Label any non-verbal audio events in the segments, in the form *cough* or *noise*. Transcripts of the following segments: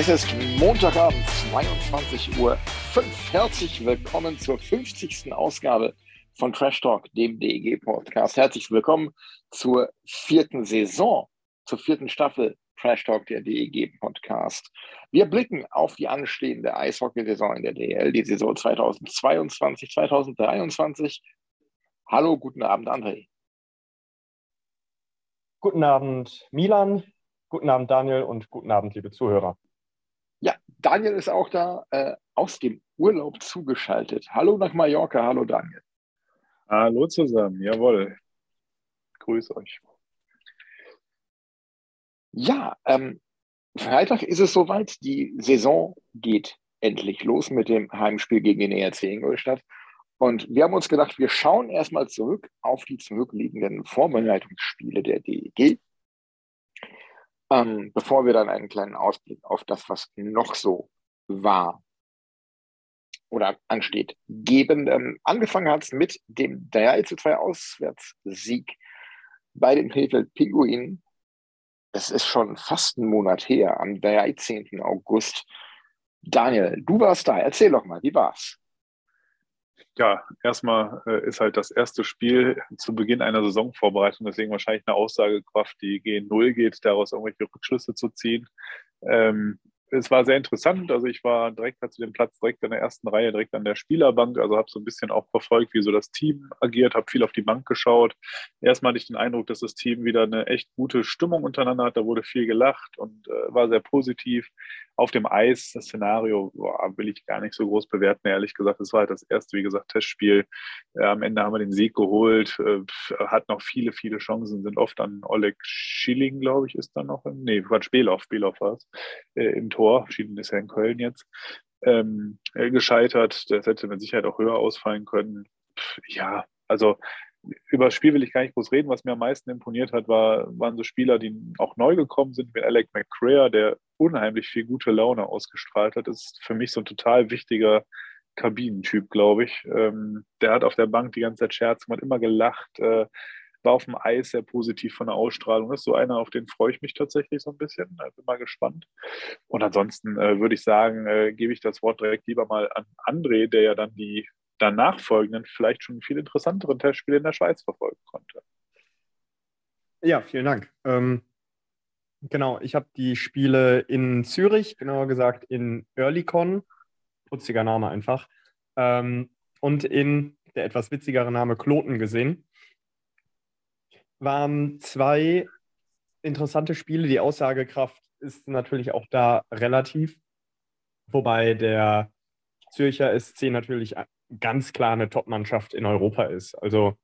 Es ist Montagabend, 22.05 Uhr. Herzlich willkommen zur 50. Ausgabe von Trash Talk, dem DEG-Podcast. Herzlich willkommen zur vierten Saison, zur vierten Staffel Trash Talk, der DEG-Podcast. Wir blicken auf die anstehende Eishockey-Saison in der DL, die Saison 2022, 2023. Hallo, guten Abend, André. Guten Abend, Milan. Guten Abend, Daniel und guten Abend, liebe Zuhörer. Ja, Daniel ist auch da äh, aus dem Urlaub zugeschaltet. Hallo nach Mallorca. Hallo, Daniel. Hallo zusammen. Jawohl. Grüß euch. Ja, ähm, Freitag ist es soweit. Die Saison geht endlich los mit dem Heimspiel gegen den ERC Ingolstadt. Und wir haben uns gedacht, wir schauen erstmal zurück auf die zurückliegenden Vorbereitungsspiele der DEG ähm, bevor wir dann einen kleinen Ausblick auf das, was noch so war oder ansteht, geben. Ähm, angefangen hat es mit dem 3 zu 2 Auswärtssieg bei den Krefeld Pinguinen. Es ist schon fast einen Monat her, am 13. August. Daniel, du warst da. Erzähl doch mal, wie war's? Ja, erstmal äh, ist halt das erste Spiel zu Beginn einer Saisonvorbereitung, deswegen wahrscheinlich eine Aussagekraft, die gegen Null geht, daraus irgendwelche Rückschlüsse zu ziehen. Ähm, es war sehr interessant. Also ich war direkt zu dem Platz, direkt in der ersten Reihe, direkt an der Spielerbank. Also habe so ein bisschen auch verfolgt, wie so das Team agiert, habe viel auf die Bank geschaut. Erstmal hatte ich den Eindruck, dass das Team wieder eine echt gute Stimmung untereinander hat. Da wurde viel gelacht und äh, war sehr positiv. Auf dem Eis, das Szenario boah, will ich gar nicht so groß bewerten, ehrlich gesagt. Es war halt das erste, wie gesagt, Testspiel. Äh, am Ende haben wir den Sieg geholt, äh, hat noch viele, viele Chancen, sind oft an Oleg Schilling, glaube ich, ist dann noch. Im, nee, Quatsch, Belov, Belov war es, äh, im Tor. Schieden ist ja in Köln jetzt. Ähm, äh, gescheitert. Das hätte mit Sicherheit auch höher ausfallen können. Ja, also über das Spiel will ich gar nicht groß reden. Was mir am meisten imponiert hat, war, waren so Spieler, die auch neu gekommen sind, wie Alec McCrea, der unheimlich viel gute Laune ausgestrahlt hat. Das ist für mich so ein total wichtiger Kabinentyp, glaube ich. Ähm, der hat auf der Bank die ganze Zeit Scherz gemacht, immer gelacht, äh, war auf dem Eis sehr positiv von der Ausstrahlung. Das ist so einer, auf den freue ich mich tatsächlich so ein bisschen. Bin mal gespannt. Und ansonsten äh, würde ich sagen, äh, gebe ich das Wort direkt lieber mal an André, der ja dann die danach folgenden, vielleicht schon viel interessanteren Testspiele in der Schweiz verfolgen konnte. Ja, vielen Dank. Ähm, genau, ich habe die Spiele in Zürich, genauer gesagt in Earlycon, putziger Name einfach, ähm, und in der etwas witzigere Name Kloten gesehen. Waren zwei interessante Spiele. Die Aussagekraft ist natürlich auch da relativ, wobei der Zürcher SC natürlich ganz klar eine Top-Mannschaft in Europa ist. Also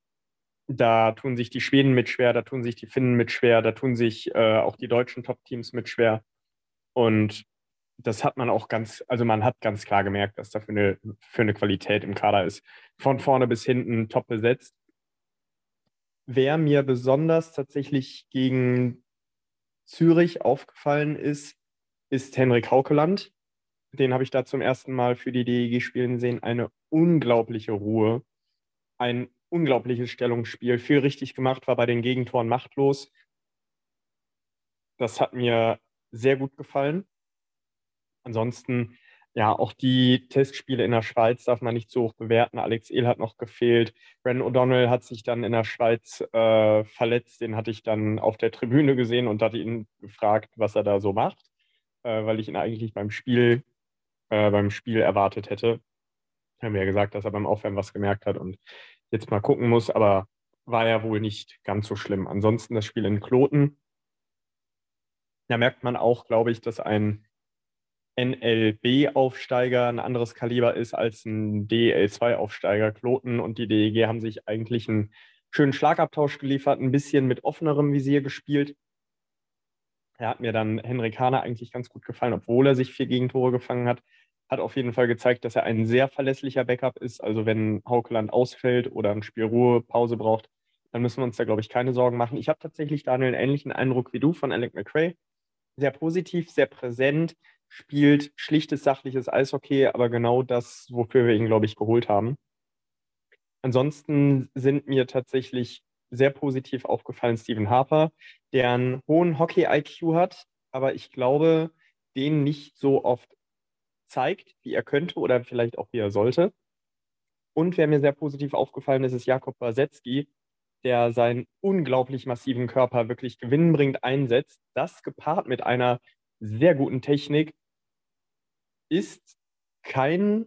da tun sich die Schweden mit schwer, da tun sich die Finnen mit schwer, da tun sich äh, auch die deutschen Top-Teams mit schwer. Und das hat man auch ganz, also man hat ganz klar gemerkt, dass da für eine, für eine Qualität im Kader ist. Von vorne bis hinten top besetzt. Wer mir besonders tatsächlich gegen Zürich aufgefallen ist, ist Henrik Haukeland. Den habe ich da zum ersten Mal für die DEG spielen sehen. Eine unglaubliche Ruhe, ein unglaubliches Stellungsspiel, viel richtig gemacht, war bei den Gegentoren machtlos. Das hat mir sehr gut gefallen. Ansonsten, ja, auch die Testspiele in der Schweiz darf man nicht so hoch bewerten. Alex Ehl hat noch gefehlt. Brandon O'Donnell hat sich dann in der Schweiz äh, verletzt. Den hatte ich dann auf der Tribüne gesehen und hatte ihn gefragt, was er da so macht, äh, weil ich ihn eigentlich beim Spiel, äh, beim Spiel erwartet hätte. Haben wir ja gesagt, dass er beim Aufwärmen was gemerkt hat und jetzt mal gucken muss, aber war ja wohl nicht ganz so schlimm. Ansonsten das Spiel in Kloten. Da merkt man auch, glaube ich, dass ein NLB-Aufsteiger ein anderes Kaliber ist als ein DL2-Aufsteiger. Kloten und die DEG haben sich eigentlich einen schönen Schlagabtausch geliefert, ein bisschen mit offenerem Visier gespielt. Er hat mir dann Henrik Hahner eigentlich ganz gut gefallen, obwohl er sich vier Gegentore gefangen hat. Hat auf jeden Fall gezeigt, dass er ein sehr verlässlicher Backup ist. Also wenn Haukeland ausfällt oder ein Spiel Ruhe, Pause braucht, dann müssen wir uns da, glaube ich, keine Sorgen machen. Ich habe tatsächlich, Daniel, einen ähnlichen Eindruck wie du von Alec McRae. Sehr positiv, sehr präsent, spielt schlichtes, sachliches Eishockey, aber genau das, wofür wir ihn, glaube ich, geholt haben. Ansonsten sind mir tatsächlich sehr positiv aufgefallen Stephen Harper, der einen hohen Hockey-IQ hat, aber ich glaube, den nicht so oft zeigt, wie er könnte oder vielleicht auch wie er sollte. Und wer mir sehr positiv aufgefallen ist, ist Jakob Basetzky, der seinen unglaublich massiven Körper wirklich gewinnbringend einsetzt. Das gepaart mit einer sehr guten Technik ist kein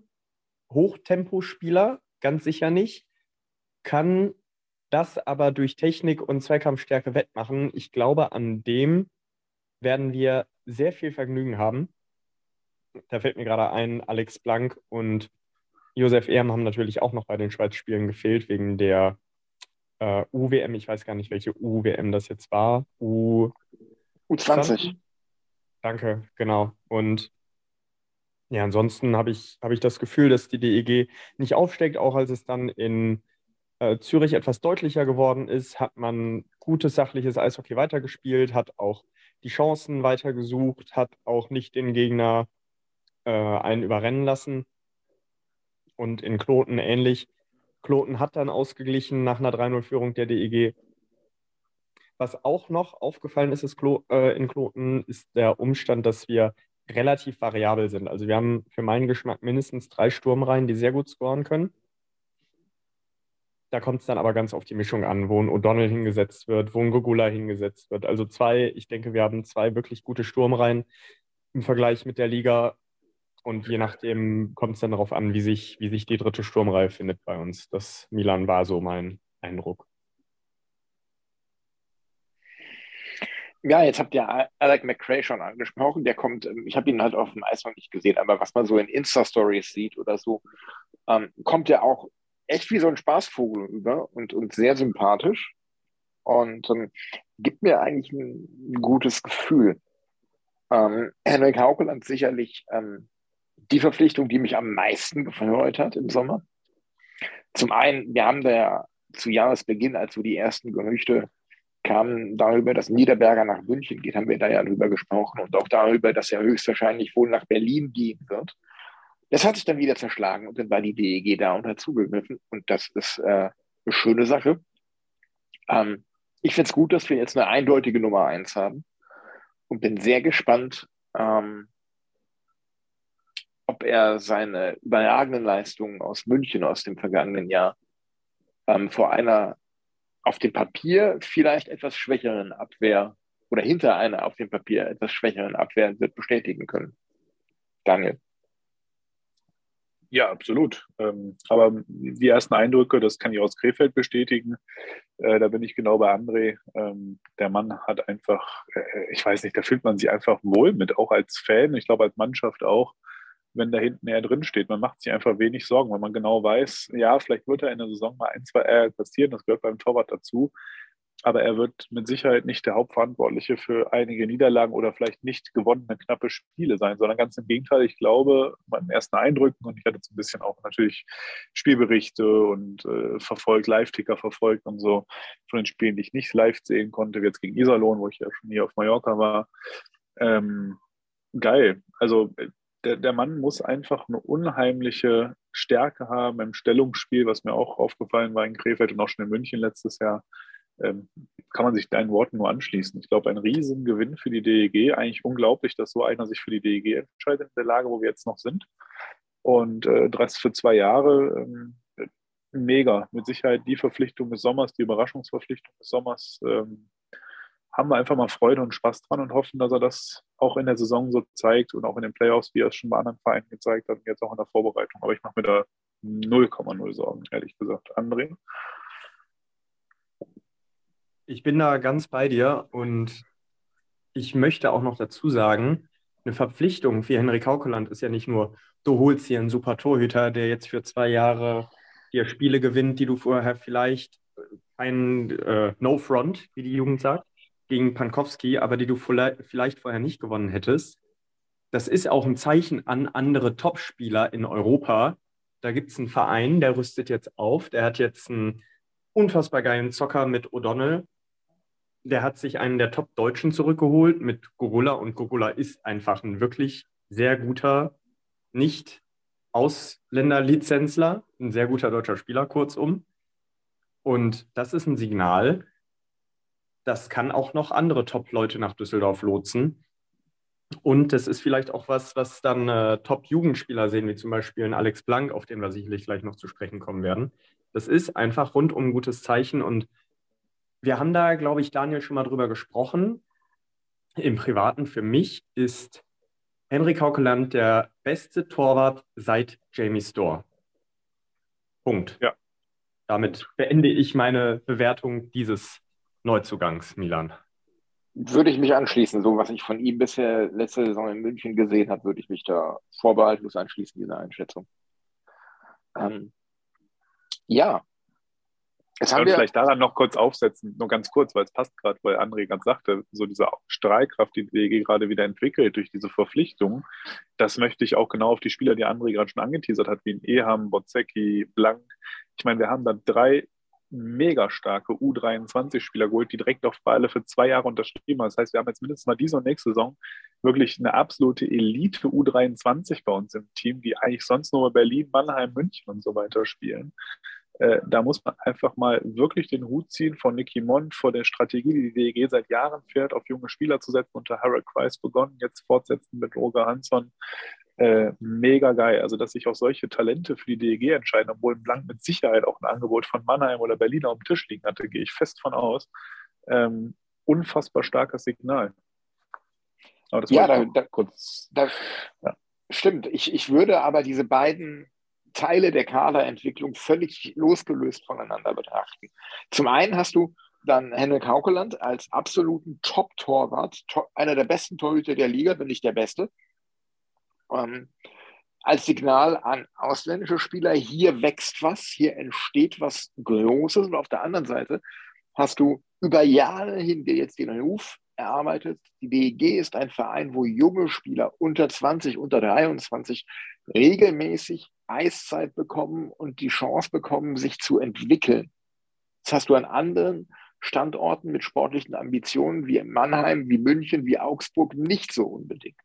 Hochtempospieler, ganz sicher nicht, kann das aber durch Technik und Zweikampfstärke wettmachen. Ich glaube, an dem werden wir sehr viel Vergnügen haben. Da fällt mir gerade ein, Alex Blank und Josef Ehrm haben natürlich auch noch bei den Schweiz-Spielen gefehlt, wegen der äh, UWM. Ich weiß gar nicht, welche UWM das jetzt war. U U20. Danke, genau. Und ja, ansonsten habe ich, hab ich das Gefühl, dass die DEG nicht aufsteckt, auch als es dann in äh, Zürich etwas deutlicher geworden ist, hat man gutes sachliches Eishockey weitergespielt, hat auch die Chancen weitergesucht, hat auch nicht den Gegner äh, einen überrennen lassen. Und in Kloten ähnlich. Kloten hat dann ausgeglichen nach einer 3-0-Führung der DEG. Was auch noch aufgefallen ist, ist Klo äh, in Kloten, ist der Umstand, dass wir relativ variabel sind. Also wir haben für meinen Geschmack mindestens drei Sturmreihen, die sehr gut scoren können. Da kommt es dann aber ganz auf die Mischung an, wo ein O'Donnell hingesetzt wird, wo ein Gugula hingesetzt wird. Also zwei, ich denke, wir haben zwei wirklich gute Sturmreihen im Vergleich mit der Liga. Und je nachdem kommt es dann darauf an, wie sich, wie sich die dritte Sturmreihe findet bei uns. Das Milan war so mein Eindruck. Ja, jetzt habt ihr Alec McCray schon angesprochen. Der kommt, ähm, ich habe ihn halt auf dem Eis noch nicht gesehen, aber was man so in Insta-Stories sieht oder so, ähm, kommt er auch echt wie so ein Spaßvogel über und, und sehr sympathisch und ähm, gibt mir eigentlich ein, ein gutes Gefühl. Ähm, Henrik Haukeland sicherlich ähm, die Verpflichtung, die mich am meisten gefreut hat im Sommer. Zum einen, wir haben da ja zu Jahresbeginn, als so die ersten Gerüchte kamen darüber, dass Niederberger nach München geht, haben wir da ja drüber gesprochen und auch darüber, dass er höchstwahrscheinlich wohl nach Berlin gehen wird. Das hat sich dann wieder zerschlagen und dann war die DEG da und hat zugegriffen. Und das ist äh, eine schöne Sache. Ähm, ich finde es gut, dass wir jetzt eine eindeutige Nummer eins haben und bin sehr gespannt, ähm, ob er seine überragenden Leistungen aus München aus dem vergangenen Jahr ähm, vor einer auf dem Papier vielleicht etwas schwächeren Abwehr oder hinter einer auf dem Papier etwas schwächeren Abwehr wird bestätigen können. Daniel. Ja, absolut. Ähm, aber die ersten Eindrücke, das kann ich aus Krefeld bestätigen. Äh, da bin ich genau bei André. Ähm, der Mann hat einfach, äh, ich weiß nicht, da fühlt man sich einfach wohl mit, auch als Fan, ich glaube als Mannschaft auch, wenn da hinten er drin steht. Man macht sich einfach wenig Sorgen, weil man genau weiß, ja, vielleicht wird er in der Saison mal ein, zwei Ärger passieren, das gehört beim Torwart dazu aber er wird mit Sicherheit nicht der Hauptverantwortliche für einige Niederlagen oder vielleicht nicht gewonnene knappe Spiele sein, sondern ganz im Gegenteil. Ich glaube, meinen ersten Eindrücken, und ich hatte jetzt ein bisschen auch natürlich Spielberichte und äh, verfolgt, Live-Ticker verfolgt und so von den Spielen, die ich nicht live sehen konnte, wie jetzt gegen Iserlohn, wo ich ja schon hier auf Mallorca war. Ähm, geil. Also der, der Mann muss einfach eine unheimliche Stärke haben im Stellungsspiel, was mir auch aufgefallen war in Krefeld und auch schon in München letztes Jahr ähm, kann man sich deinen Worten nur anschließen. Ich glaube, ein Riesengewinn für die DEG. Eigentlich unglaublich, dass so einer sich für die DEG entscheidet in der Lage, wo wir jetzt noch sind. Und äh, das für zwei Jahre ähm, mega. Mit Sicherheit die Verpflichtung des Sommers, die Überraschungsverpflichtung des Sommers. Ähm, haben wir einfach mal Freude und Spaß dran und hoffen, dass er das auch in der Saison so zeigt und auch in den Playoffs, wie er es schon bei anderen Vereinen gezeigt hat, und jetzt auch in der Vorbereitung. Aber ich mache mir da 0,0 Sorgen, ehrlich gesagt. André? Ich bin da ganz bei dir und ich möchte auch noch dazu sagen, eine Verpflichtung für Henrik Haukeland ist ja nicht nur, du holst hier einen super Torhüter, der jetzt für zwei Jahre dir Spiele gewinnt, die du vorher vielleicht ein äh, No-Front, wie die Jugend sagt, gegen Pankowski, aber die du vielleicht vorher nicht gewonnen hättest. Das ist auch ein Zeichen an andere Topspieler in Europa. Da gibt es einen Verein, der rüstet jetzt auf. Der hat jetzt einen unfassbar geilen Zocker mit O'Donnell. Der hat sich einen der Top-Deutschen zurückgeholt mit Gogula und Gogula ist einfach ein wirklich sehr guter, nicht Ausländerlizenzler, ein sehr guter deutscher Spieler, kurzum. Und das ist ein Signal, das kann auch noch andere Top-Leute nach Düsseldorf lotsen. Und das ist vielleicht auch was, was dann äh, Top-Jugendspieler sehen, wie zum Beispiel ein Alex Blank, auf den wir sicherlich gleich noch zu sprechen kommen werden. Das ist einfach rundum ein gutes Zeichen. Und wir haben da, glaube ich, Daniel schon mal drüber gesprochen. Im Privaten für mich ist Henrik Haukeland der beste Torwart seit Jamie Store. Punkt. Ja. Damit beende ich meine Bewertung dieses Neuzugangs, Milan. Würde ich mich anschließen. So, was ich von ihm bisher letzte Saison in München gesehen habe, würde ich mich da vorbehaltlos anschließen, diese Einschätzung. Ähm, ja. Jetzt haben wir vielleicht daran noch kurz aufsetzen, nur ganz kurz, weil es passt gerade, weil André ganz sagte, so diese Strahlkraft, die DEG gerade wieder entwickelt durch diese Verpflichtung, das möchte ich auch genau auf die Spieler, die André gerade schon angeteasert hat, wie in Eham, Bozecki, Blank, ich meine, wir haben da drei mega starke U23-Spieler geholt, die direkt auf Beile für zwei Jahre unterschrieben haben. Das heißt, wir haben jetzt mindestens mal diese und nächste Saison wirklich eine absolute Elite U23 bei uns im Team, die eigentlich sonst nur Berlin, Mannheim, München und so weiter spielen. Äh, da muss man einfach mal wirklich den Hut ziehen von Nicky Mond vor der Strategie, die die DEG seit Jahren fährt, auf junge Spieler zu setzen, unter Harold Kreis begonnen, jetzt fortsetzen mit Roger Hansson äh, mega geil. Also, dass sich auch solche Talente für die DEG entscheiden, obwohl Blank mit Sicherheit auch ein Angebot von Mannheim oder Berlin auf dem Tisch liegen hatte, gehe ich fest von aus. Ähm, unfassbar starkes Signal. ja, da, da, kurz. Da, ja. Stimmt. Ich, ich würde aber diese beiden Teile der Kaderentwicklung völlig losgelöst voneinander betrachten. Zum einen hast du dann Henrik Haukeland als absoluten Top-Torwart, einer der besten Torhüter der Liga, wenn nicht der beste ähm, als Signal an ausländische Spieler, hier wächst was, hier entsteht was Großes. Und auf der anderen Seite hast du über Jahre hin dir jetzt den Ruf erarbeitet. Die DEG ist ein Verein, wo junge Spieler unter 20, unter 23 regelmäßig Eiszeit bekommen und die Chance bekommen, sich zu entwickeln. Das hast du an anderen Standorten mit sportlichen Ambitionen wie Mannheim, wie München, wie Augsburg nicht so unbedingt.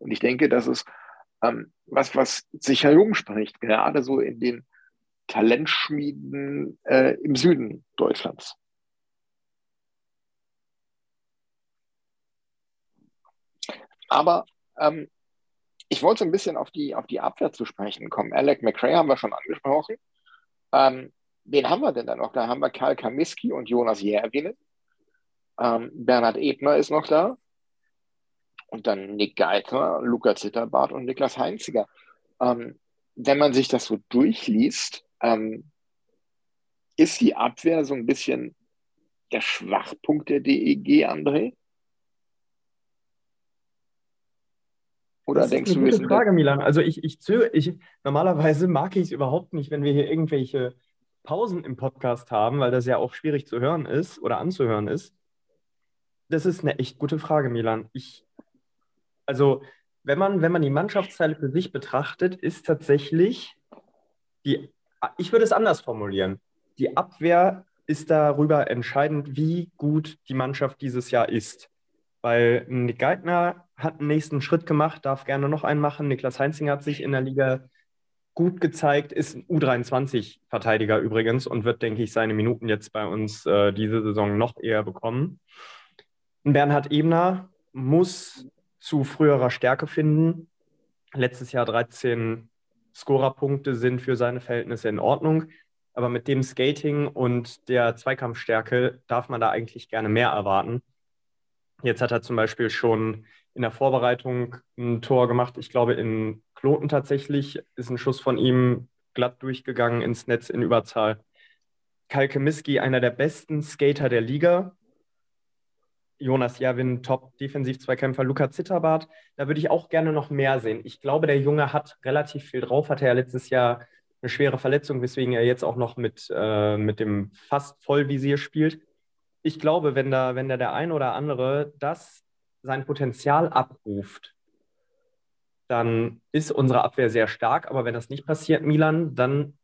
Und ich denke, das ist ähm, was, was sich herumspricht, gerade so in den Talentschmieden äh, im Süden Deutschlands. Aber ähm, ich wollte so ein bisschen auf die, auf die Abwehr zu sprechen kommen. Alec McRae haben wir schon angesprochen. Ähm, wen haben wir denn da noch? Da haben wir Karl Kamiski und Jonas Järvinen. Ähm, Bernhard Ebner ist noch da und dann Nick Geithner, Luca Zitterbart und Niklas Heinziger. Ähm, wenn man sich das so durchliest, ähm, ist die Abwehr so ein bisschen der Schwachpunkt der DEG, André? Oder das denkst ist eine du, gute Frage, Milan. Also ich, ich, ich normalerweise mag ich es überhaupt nicht, wenn wir hier irgendwelche Pausen im Podcast haben, weil das ja auch schwierig zu hören ist oder anzuhören ist. Das ist eine echt gute Frage, Milan. Ich also wenn man, wenn man die Mannschaftsteile für sich betrachtet, ist tatsächlich die, ich würde es anders formulieren. Die Abwehr ist darüber entscheidend, wie gut die Mannschaft dieses Jahr ist. Weil Nick Geithner hat einen nächsten Schritt gemacht, darf gerne noch einen machen. Niklas Heinzinger hat sich in der Liga gut gezeigt, ist ein U23-Verteidiger übrigens und wird, denke ich, seine Minuten jetzt bei uns äh, diese Saison noch eher bekommen. Bernhard Ebner muss zu früherer Stärke finden. Letztes Jahr 13 Scorerpunkte sind für seine Verhältnisse in Ordnung. Aber mit dem Skating und der Zweikampfstärke darf man da eigentlich gerne mehr erwarten. Jetzt hat er zum Beispiel schon in der Vorbereitung ein Tor gemacht. Ich glaube, in Kloten tatsächlich ist ein Schuss von ihm glatt durchgegangen ins Netz in Überzahl. Kalke Miski, einer der besten Skater der Liga, Jonas Jerwin, Top-Defensiv-Zweikämpfer, Luca Zitterbart. Da würde ich auch gerne noch mehr sehen. Ich glaube, der Junge hat relativ viel drauf, hatte ja letztes Jahr eine schwere Verletzung, weswegen er jetzt auch noch mit, äh, mit dem fast Vollvisier spielt. Ich glaube, wenn da, wenn da der ein oder andere das sein Potenzial abruft, dann ist unsere Abwehr sehr stark. Aber wenn das nicht passiert, Milan, dann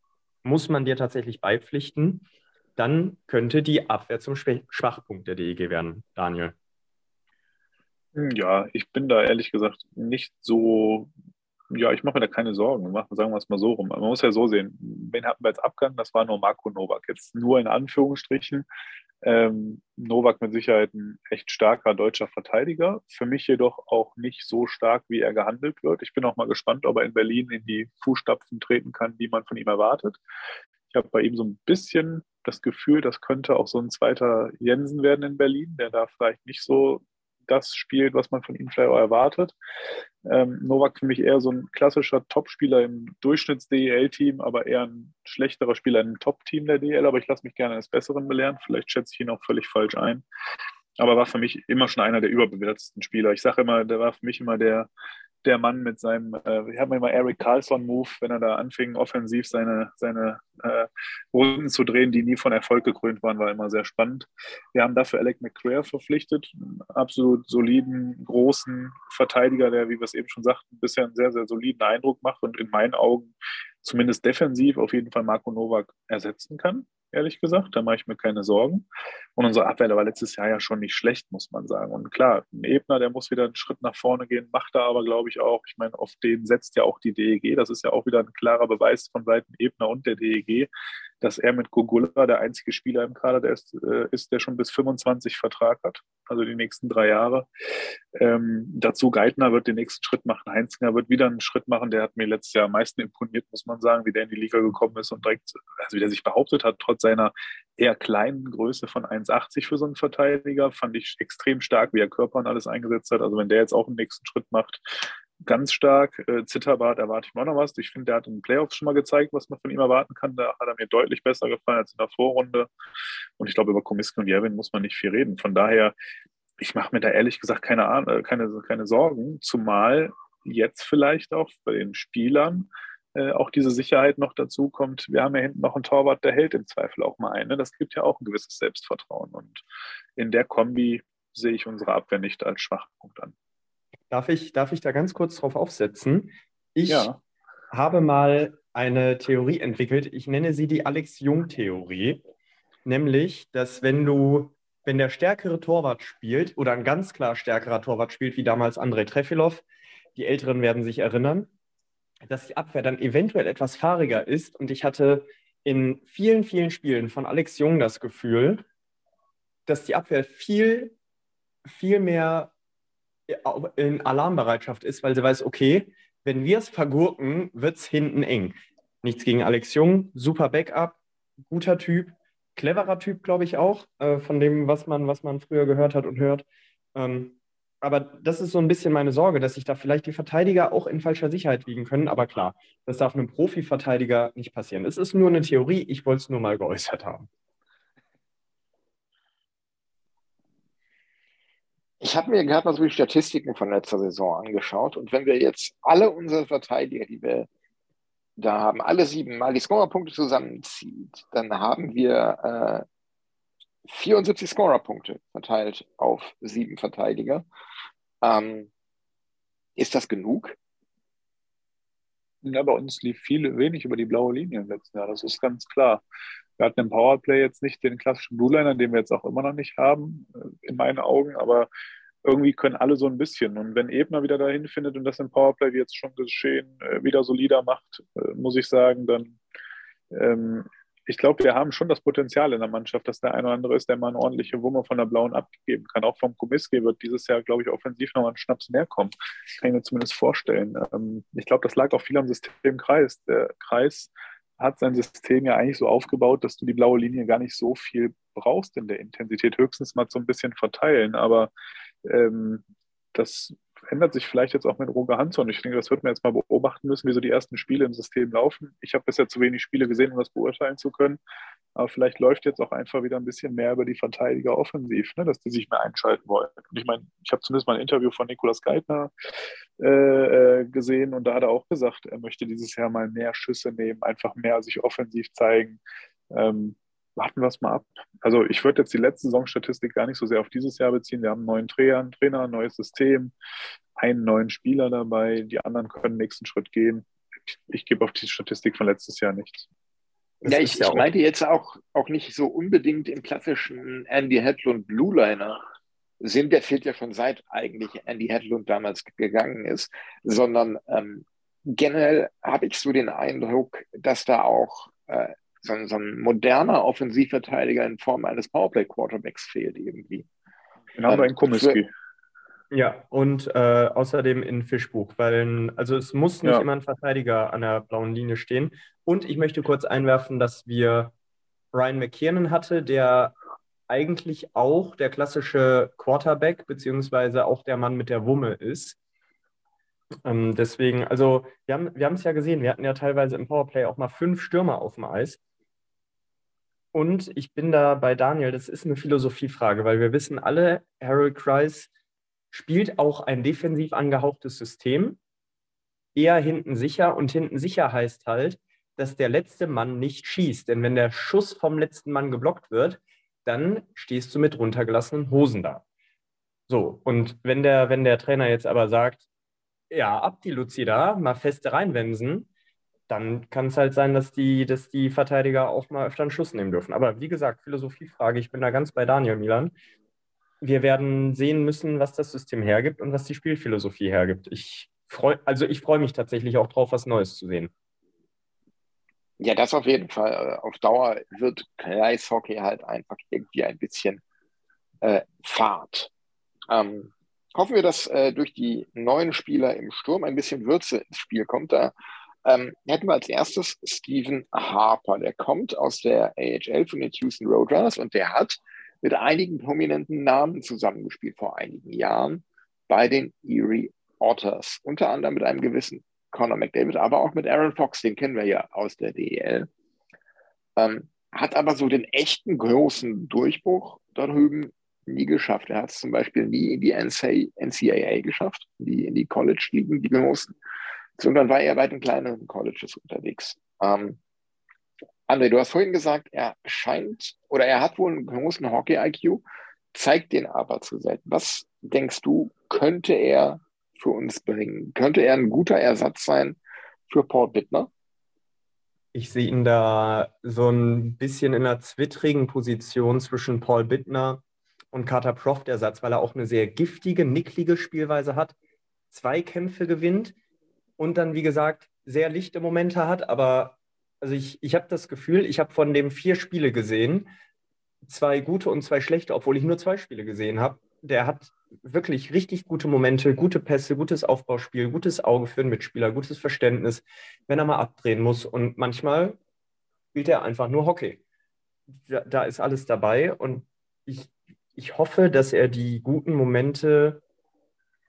muss man dir tatsächlich beipflichten dann könnte die Abwehr zum Schwachpunkt der DEG werden, Daniel. Ja, ich bin da ehrlich gesagt nicht so, ja, ich mache mir da keine Sorgen, sagen wir es mal so rum. Man muss ja so sehen, wen hatten wir als Abgang? Das war nur Marco Novak. Jetzt nur in Anführungsstrichen. Ähm, Novak mit Sicherheit ein echt starker deutscher Verteidiger. Für mich jedoch auch nicht so stark, wie er gehandelt wird. Ich bin auch mal gespannt, ob er in Berlin in die Fußstapfen treten kann, die man von ihm erwartet. Habe bei ihm so ein bisschen das Gefühl, das könnte auch so ein zweiter Jensen werden in Berlin, der da vielleicht nicht so das spielt, was man von ihm vielleicht auch erwartet. Ähm, Novak für mich eher so ein klassischer Topspieler im Durchschnitts-DEL-Team, aber eher ein schlechterer Spieler im Top-Team der DEL. Aber ich lasse mich gerne eines Besseren belehren. Vielleicht schätze ich ihn auch völlig falsch ein. Aber war für mich immer schon einer der überbewertetsten Spieler. Ich sage immer, der war für mich immer der, der Mann mit seinem, äh, wir haben immer Eric Carlson-Move, wenn er da anfing, offensiv seine, seine äh, Runden zu drehen, die nie von Erfolg gekrönt waren, war immer sehr spannend. Wir haben dafür Alec McCrare verpflichtet, einen absolut soliden, großen Verteidiger, der, wie wir es eben schon sagten, bisher einen sehr, sehr soliden Eindruck macht und in meinen Augen zumindest defensiv auf jeden Fall Marco Novak ersetzen kann ehrlich gesagt. Da mache ich mir keine Sorgen. Und unsere Abwehr war letztes Jahr ja schon nicht schlecht, muss man sagen. Und klar, ein Ebner, der muss wieder einen Schritt nach vorne gehen, macht da aber, glaube ich, auch. Ich meine, auf den setzt ja auch die DEG. Das ist ja auch wieder ein klarer Beweis von Seiten Ebner und der DEG, dass er mit Gogula der einzige Spieler im Kader der ist, äh, ist, der schon bis 25 Vertrag hat, also die nächsten drei Jahre. Ähm, dazu Geithner wird den nächsten Schritt machen, Heinzinger wird wieder einen Schritt machen, der hat mir letztes Jahr am meisten imponiert, muss man sagen, wie der in die Liga gekommen ist und direkt, also wie der sich behauptet hat, trotz seiner eher kleinen Größe von 1,80 für so einen Verteidiger, fand ich extrem stark, wie er Körper und alles eingesetzt hat. Also wenn der jetzt auch einen nächsten Schritt macht, ganz stark. Äh, Zitterbart erwarte ich mir auch noch was. Ich finde, der hat in den Playoffs schon mal gezeigt, was man von ihm erwarten kann. Da hat er mir deutlich besser gefallen als in der Vorrunde. Und ich glaube, über Komiski und Jervin muss man nicht viel reden. Von daher, ich mache mir da ehrlich gesagt keine, Ahnung, äh, keine, keine Sorgen, zumal jetzt vielleicht auch bei den Spielern äh, auch diese Sicherheit noch dazu kommt. Wir haben ja hinten noch einen Torwart, der hält im Zweifel auch mal ein. Ne? Das gibt ja auch ein gewisses Selbstvertrauen. Und in der Kombi sehe ich unsere Abwehr nicht als Schwachpunkt an. Darf ich, darf ich da ganz kurz drauf aufsetzen? Ich ja. habe mal eine Theorie entwickelt. Ich nenne sie die Alex-Jung-Theorie. Nämlich, dass wenn du, wenn der stärkere Torwart spielt oder ein ganz klar stärkerer Torwart spielt, wie damals Andrei Trefilov, die Älteren werden sich erinnern, dass die Abwehr dann eventuell etwas fahriger ist. Und ich hatte in vielen, vielen Spielen von Alex Jung das Gefühl, dass die Abwehr viel, viel mehr in Alarmbereitschaft ist, weil sie weiß, okay, wenn wir es vergurken, wird es hinten eng. Nichts gegen Alex Jung, super Backup, guter Typ, cleverer Typ, glaube ich auch, äh, von dem, was man, was man früher gehört hat und hört. Ähm, aber das ist so ein bisschen meine Sorge, dass sich da vielleicht die Verteidiger auch in falscher Sicherheit wiegen können. Aber klar, das darf einem Profi-Verteidiger nicht passieren. Es ist nur eine Theorie, ich wollte es nur mal geäußert haben. Ich habe mir gerade mal so die Statistiken von letzter Saison angeschaut und wenn wir jetzt alle unsere Verteidiger, die wir da haben, alle sieben mal die Scorerpunkte zusammenzieht, dann haben wir äh, 74 Scorerpunkte verteilt auf sieben Verteidiger. Ähm, ist das genug? Ja, bei uns lief viel wenig über die blaue Linie im letzten Jahr, das ist ganz klar. Wir hatten im Powerplay jetzt nicht den klassischen Blue-Liner, den wir jetzt auch immer noch nicht haben, äh, in meinen Augen, aber irgendwie können alle so ein bisschen. Und wenn Ebner wieder dahin findet und das im Powerplay, wie jetzt schon geschehen, äh, wieder solider macht, äh, muss ich sagen, dann, ähm, ich glaube, wir haben schon das Potenzial in der Mannschaft, dass der eine oder andere ist, der mal eine ordentliche Wumme von der Blauen abgeben kann. Auch vom Komiski wird dieses Jahr, glaube ich, offensiv nochmal ein Schnaps mehr kommen. Kann ich mir zumindest vorstellen. Ähm, ich glaube, das lag auch viel am System Kreis. Der Kreis hat sein System ja eigentlich so aufgebaut, dass du die blaue Linie gar nicht so viel brauchst in der Intensität, höchstens mal so ein bisschen verteilen. Aber ähm, das ändert sich vielleicht jetzt auch mit Roger Hansson. Ich denke, das wird man jetzt mal beobachten müssen, wie so die ersten Spiele im System laufen. Ich habe bisher zu wenig Spiele gesehen, um das beurteilen zu können. Aber vielleicht läuft jetzt auch einfach wieder ein bisschen mehr über die Verteidiger offensiv, ne, dass die sich mehr einschalten wollen. Und ich meine, ich habe zumindest mal ein Interview von Nikolaus Geithner äh, äh, gesehen und da hat er auch gesagt, er möchte dieses Jahr mal mehr Schüsse nehmen, einfach mehr sich offensiv zeigen. Ähm, warten wir es mal ab. Also ich würde jetzt die letzte Saisonstatistik gar nicht so sehr auf dieses Jahr beziehen. Wir haben einen neuen Trainer, Trainer, ein neues System, einen neuen Spieler dabei. Die anderen können den nächsten Schritt gehen. Ich, ich gebe auf die Statistik von letztes Jahr nichts. Das ja, ich, ja ich meinte jetzt auch, auch nicht so unbedingt im klassischen Andy Hedlund Blue Liner Sinn, der fehlt ja schon seit eigentlich Andy Hedlund damals gegangen ist, sondern ähm, generell habe ich so den Eindruck, dass da auch äh, so, so, ein moderner Offensivverteidiger in Form eines Powerplay-Quarterbacks fehlt irgendwie. Den haben wir in Komiski. Ja, und äh, außerdem in Fischbuch, weil also es muss nicht ja. immer ein Verteidiger an der blauen Linie stehen. Und ich möchte kurz einwerfen, dass wir Ryan McKiernan hatte, der eigentlich auch der klassische Quarterback, beziehungsweise auch der Mann mit der Wumme ist. Ähm, deswegen, also wir haben wir es ja gesehen, wir hatten ja teilweise im Powerplay auch mal fünf Stürmer auf dem Eis. Und ich bin da bei Daniel, das ist eine Philosophiefrage, weil wir wissen alle, Harold Kreis spielt auch ein defensiv angehauchtes System, eher hinten sicher. Und hinten sicher heißt halt, dass der letzte Mann nicht schießt. Denn wenn der Schuss vom letzten Mann geblockt wird, dann stehst du mit runtergelassenen Hosen da. So, und wenn der, wenn der Trainer jetzt aber sagt, ja, ab die Luzi da, mal feste reinwemsen, dann kann es halt sein, dass die, dass die Verteidiger auch mal öfter einen Schuss nehmen dürfen. Aber wie gesagt, Philosophiefrage, ich bin da ganz bei Daniel Milan wir werden sehen müssen, was das System hergibt und was die Spielphilosophie hergibt. Ich freu, also ich freue mich tatsächlich auch drauf, was Neues zu sehen. Ja, das auf jeden Fall. Auf Dauer wird Eishockey halt einfach irgendwie ein bisschen äh, Fahrt. Ähm, hoffen wir, dass äh, durch die neuen Spieler im Sturm ein bisschen Würze ins Spiel kommt. Da ähm, hätten wir als erstes Stephen Harper. Der kommt aus der AHL von den Houston Roadrunners und der hat mit einigen prominenten Namen zusammengespielt vor einigen Jahren bei den Erie Otters. Unter anderem mit einem gewissen Conor McDavid, aber auch mit Aaron Fox, den kennen wir ja aus der DEL. Ähm, hat aber so den echten großen Durchbruch da drüben nie geschafft. Er hat es zum Beispiel nie in die NCAA geschafft, die, in die College-Ligen, die großen, sondern war er bei den kleineren Colleges unterwegs. Ähm, André, du hast vorhin gesagt, er scheint oder er hat wohl einen großen Hockey-IQ, zeigt den aber zu selten. Was denkst du, könnte er für uns bringen? Könnte er ein guter Ersatz sein für Paul Bittner? Ich sehe ihn da so ein bisschen in einer zwittrigen Position zwischen Paul Bittner und Carter Proft Ersatz, weil er auch eine sehr giftige, nicklige Spielweise hat, zwei Kämpfe gewinnt und dann, wie gesagt, sehr lichte Momente hat, aber also ich, ich habe das Gefühl, ich habe von dem vier Spiele gesehen, zwei gute und zwei schlechte, obwohl ich nur zwei Spiele gesehen habe. Der hat wirklich richtig gute Momente, gute Pässe, gutes Aufbauspiel, gutes Auge für den Mitspieler, gutes Verständnis, wenn er mal abdrehen muss. Und manchmal spielt er einfach nur Hockey. Da, da ist alles dabei und ich, ich hoffe, dass er die guten Momente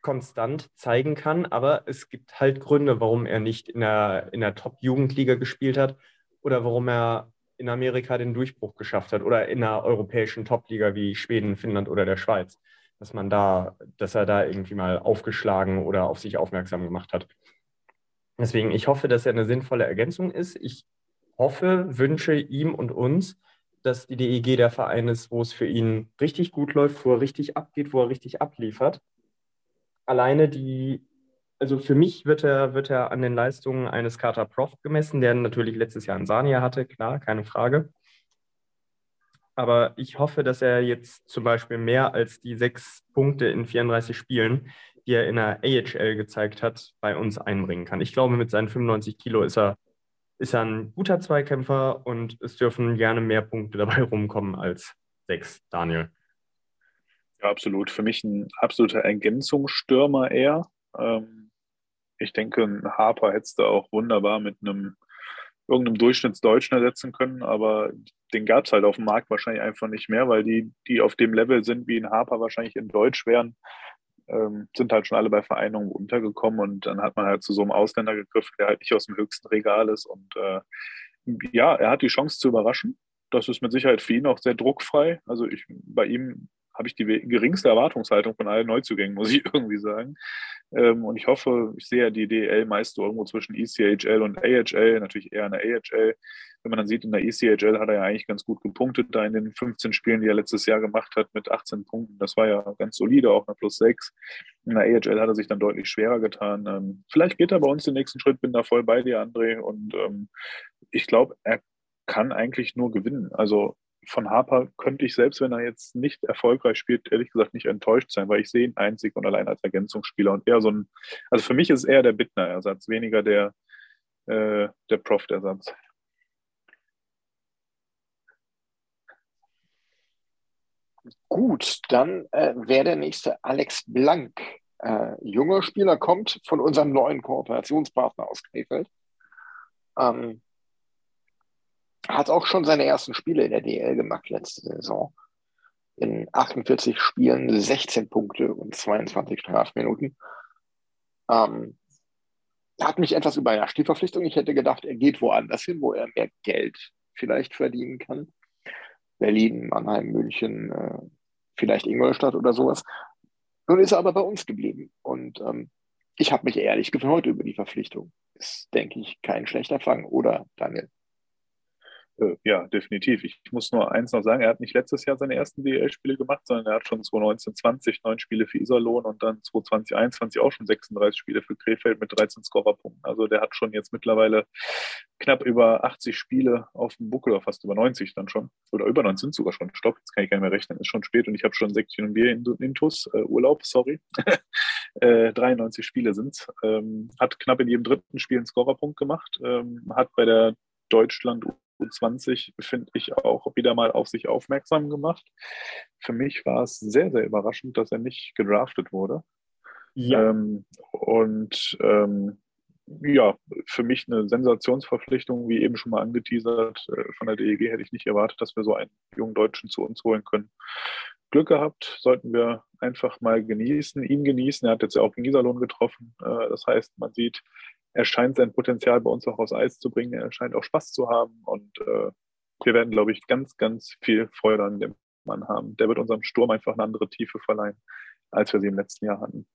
konstant zeigen kann, aber es gibt halt Gründe, warum er nicht in der, in der Top-Jugendliga gespielt hat oder warum er in Amerika den Durchbruch geschafft hat oder in einer europäischen Top-Liga wie Schweden, Finnland oder der Schweiz, dass man da, dass er da irgendwie mal aufgeschlagen oder auf sich aufmerksam gemacht hat. Deswegen, ich hoffe, dass er eine sinnvolle Ergänzung ist. Ich hoffe, wünsche ihm und uns, dass die DEG der Verein ist, wo es für ihn richtig gut läuft, wo er richtig abgeht, wo er richtig abliefert alleine die, also für mich wird er, wird er an den Leistungen eines Carter Prof gemessen, der natürlich letztes Jahr in Sania hatte, klar, keine Frage. Aber ich hoffe, dass er jetzt zum Beispiel mehr als die sechs Punkte in 34 Spielen, die er in der AHL gezeigt hat, bei uns einbringen kann. Ich glaube, mit seinen 95 Kilo ist er, ist er ein guter Zweikämpfer und es dürfen gerne mehr Punkte dabei rumkommen als sechs, Daniel. Ja, absolut. Für mich ein absoluter Ergänzungsstürmer eher. Ähm, ich denke, ein Harper hättest du auch wunderbar mit einem irgendeinem Durchschnittsdeutschen ersetzen können, aber den gab es halt auf dem Markt wahrscheinlich einfach nicht mehr, weil die, die auf dem Level sind, wie ein Harper wahrscheinlich in Deutsch wären, ähm, sind halt schon alle bei Vereinungen untergekommen und dann hat man halt zu so einem Ausländer gegriffen, der halt nicht aus dem höchsten Regal ist und äh, ja, er hat die Chance zu überraschen. das ist mit Sicherheit für ihn auch sehr druckfrei. Also ich, bei ihm habe ich die geringste Erwartungshaltung von allen Neuzugängen, muss ich *laughs* irgendwie sagen. Ähm, und ich hoffe, ich sehe ja die DL meist irgendwo zwischen ECHL und AHL, natürlich eher in der AHL. Wenn man dann sieht, in der ECHL hat er ja eigentlich ganz gut gepunktet, da in den 15 Spielen, die er letztes Jahr gemacht hat, mit 18 Punkten. Das war ja ganz solide, auch eine plus 6. In der AHL hat er sich dann deutlich schwerer getan. Ähm, vielleicht geht er bei uns den nächsten Schritt, bin da voll bei dir, André. Und ähm, ich glaube, er kann eigentlich nur gewinnen. Also von Harper könnte ich selbst, wenn er jetzt nicht erfolgreich spielt, ehrlich gesagt nicht enttäuscht sein, weil ich sehe ihn einzig und allein als Ergänzungsspieler und eher so ein, also für mich ist eher der Bittner-Ersatz, weniger der, äh, der Proft-Ersatz. Gut, dann äh, wäre der nächste Alex Blank. Äh, junger Spieler kommt von unserem neuen Kooperationspartner aus Krefeld. Ähm, hat auch schon seine ersten Spiele in der DL gemacht letzte Saison. In 48 Spielen 16 Punkte und 22 Strafminuten. Ähm, hat mich etwas überrascht, die Verpflichtung. Ich hätte gedacht, er geht woanders hin, wo er mehr Geld vielleicht verdienen kann. Berlin, Mannheim, München, äh, vielleicht Ingolstadt oder sowas. Nun ist er aber bei uns geblieben. Und ähm, ich habe mich ehrlich gefreut über die Verpflichtung. Ist, denke ich, kein schlechter Fang, oder Daniel? Äh, ja, definitiv. Ich muss nur eins noch sagen, er hat nicht letztes Jahr seine ersten DL-Spiele gemacht, sondern er hat schon 2019, 20 neun Spiele für Iserlohn und dann 2020, 21 auch schon 36 Spiele für Krefeld mit 13 Scorerpunkten. Also der hat schon jetzt mittlerweile knapp über 80 Spiele auf dem Buckel, oder fast über 90 dann schon. Oder über 90 sind sogar schon. Stopp, jetzt kann ich gar nicht mehr rechnen, ist schon spät und ich habe schon Säckchen und Bier in, Intus, äh, Urlaub, sorry. *laughs* äh, 93 Spiele sind es. Ähm, hat knapp in jedem dritten Spiel einen Scorerpunkt gemacht, ähm, hat bei der Deutschland U20, finde ich, auch wieder mal auf sich aufmerksam gemacht. Für mich war es sehr, sehr überraschend, dass er nicht gedraftet wurde. Ja. Ähm, und ähm, ja, für mich eine Sensationsverpflichtung, wie eben schon mal angeteasert. Äh, von der DEG hätte ich nicht erwartet, dass wir so einen jungen Deutschen zu uns holen können. Glück gehabt, sollten wir einfach mal genießen, ihn genießen. Er hat jetzt ja auch in Iserlohn getroffen. Äh, das heißt, man sieht, er scheint sein Potenzial bei uns auch aus Eis zu bringen. Er scheint auch Spaß zu haben und äh, wir werden, glaube ich, ganz, ganz viel Freude an dem Mann haben. Der wird unserem Sturm einfach eine andere Tiefe verleihen, als wir sie im letzten Jahr hatten.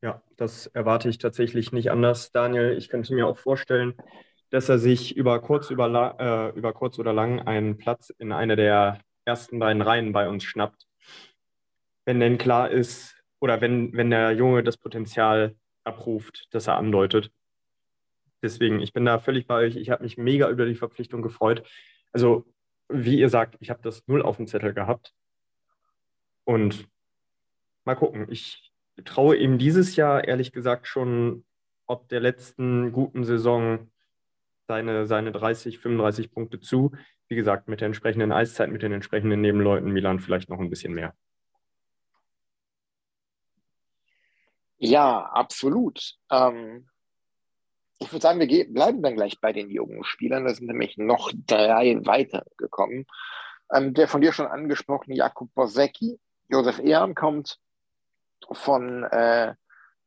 Ja, das erwarte ich tatsächlich nicht anders, Daniel. Ich könnte mir auch vorstellen, dass er sich über kurz, über, äh, über kurz oder lang einen Platz in einer der ersten beiden Reihen bei uns schnappt. Wenn denn klar ist, oder wenn, wenn der Junge das Potenzial abruft, das er andeutet. Deswegen, ich bin da völlig bei euch. Ich habe mich mega über die Verpflichtung gefreut. Also, wie ihr sagt, ich habe das null auf dem Zettel gehabt. Und mal gucken. Ich traue ihm dieses Jahr ehrlich gesagt schon ob der letzten guten Saison seine, seine 30, 35 Punkte zu. Wie gesagt, mit der entsprechenden Eiszeit, mit den entsprechenden Nebenleuten Milan vielleicht noch ein bisschen mehr. Ja, absolut. Ähm, ich würde sagen, wir bleiben dann gleich bei den jungen Spielern. Da sind nämlich noch drei weitergekommen. Ähm, der von dir schon angesprochene Jakub Bosecki, Josef Ehren kommt von äh,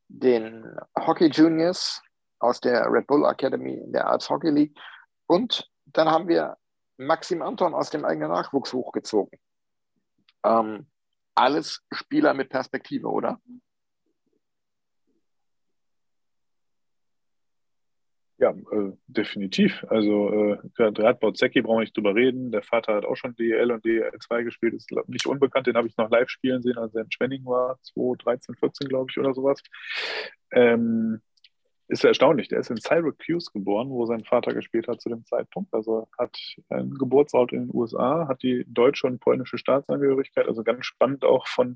den Hockey Juniors aus der Red Bull Academy in der Arts Hockey League. Und dann haben wir Maxim Anton aus dem eigenen Nachwuchs hochgezogen. Ähm, alles Spieler mit Perspektive, oder? Ja, äh, definitiv. Also äh, Radbot Zecki brauchen wir nicht drüber reden. Der Vater hat auch schon DL und DL2 gespielt, ist glaub, nicht unbekannt. Den habe ich noch live spielen sehen, als er in Schwenning war, 2013, 14 glaube ich oder sowas. Ähm, ist erstaunlich. Der ist in Syracuse geboren, wo sein Vater gespielt hat zu dem Zeitpunkt. Also hat einen Geburtsort in den USA, hat die deutsche und polnische Staatsangehörigkeit. Also ganz spannend auch von,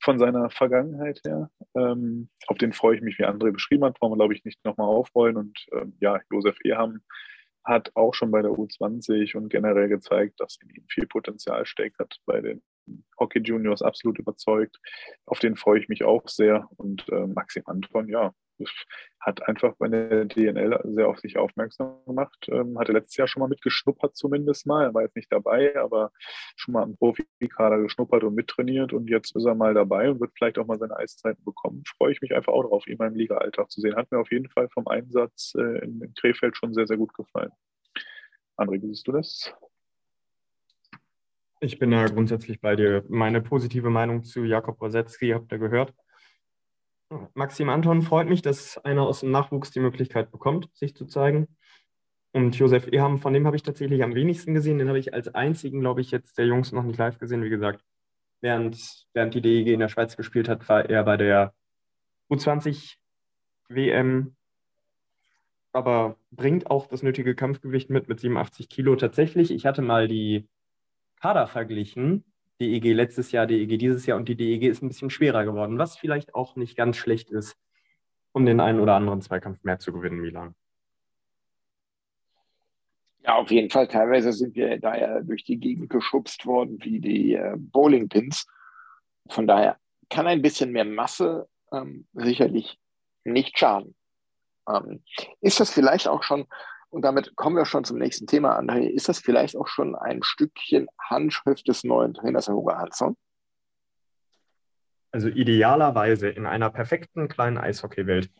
von seiner Vergangenheit her. Ähm, auf den freue ich mich, wie André beschrieben hat. Wollen wir, glaube ich, nicht nochmal aufrollen. Und ähm, ja, Josef Eham hat auch schon bei der U20 und generell gezeigt, dass in ihm viel Potenzial steckt, hat bei den Hockey Juniors absolut überzeugt. Auf den freue ich mich auch sehr. Und äh, Maxim Anton, ja, hat einfach bei der DNL sehr auf sich aufmerksam gemacht. Ähm, hatte letztes Jahr schon mal mitgeschnuppert, zumindest mal. Er war jetzt nicht dabei, aber schon mal am Profikader geschnuppert und mittrainiert. Und jetzt ist er mal dabei und wird vielleicht auch mal seine Eiszeiten bekommen. Freue ich mich einfach auch darauf, ihn mal im Liga-Alltag zu sehen. Hat mir auf jeden Fall vom Einsatz äh, in, in Krefeld schon sehr, sehr gut gefallen. André, wie siehst du das? Ich bin da grundsätzlich bei dir. Meine positive Meinung zu Jakob Rosetzky habt ihr gehört. Maxim Anton freut mich, dass einer aus dem Nachwuchs die Möglichkeit bekommt, sich zu zeigen. Und Josef Eham, von dem habe ich tatsächlich am wenigsten gesehen. Den habe ich als einzigen, glaube ich, jetzt der Jungs noch nicht live gesehen. Wie gesagt, während, während die DEG in der Schweiz gespielt hat, war er bei der U20 WM. Aber bringt auch das nötige Kampfgewicht mit, mit 87 Kilo. Tatsächlich, ich hatte mal die Kader verglichen DEG letztes Jahr, DEG dieses Jahr und die DEG ist ein bisschen schwerer geworden, was vielleicht auch nicht ganz schlecht ist, um den einen oder anderen Zweikampf mehr zu gewinnen, Milan. Ja, auf jeden Fall. Teilweise sind wir da ja durch die Gegend geschubst worden wie die äh, Bowlingpins. Von daher kann ein bisschen mehr Masse ähm, sicherlich nicht schaden. Ähm, ist das vielleicht auch schon und damit kommen wir schon zum nächsten Thema, André. Ist das vielleicht auch schon ein Stückchen Handschrift des neuen Trainers, Hugo Hansson? Also idealerweise in einer perfekten kleinen Eishockeywelt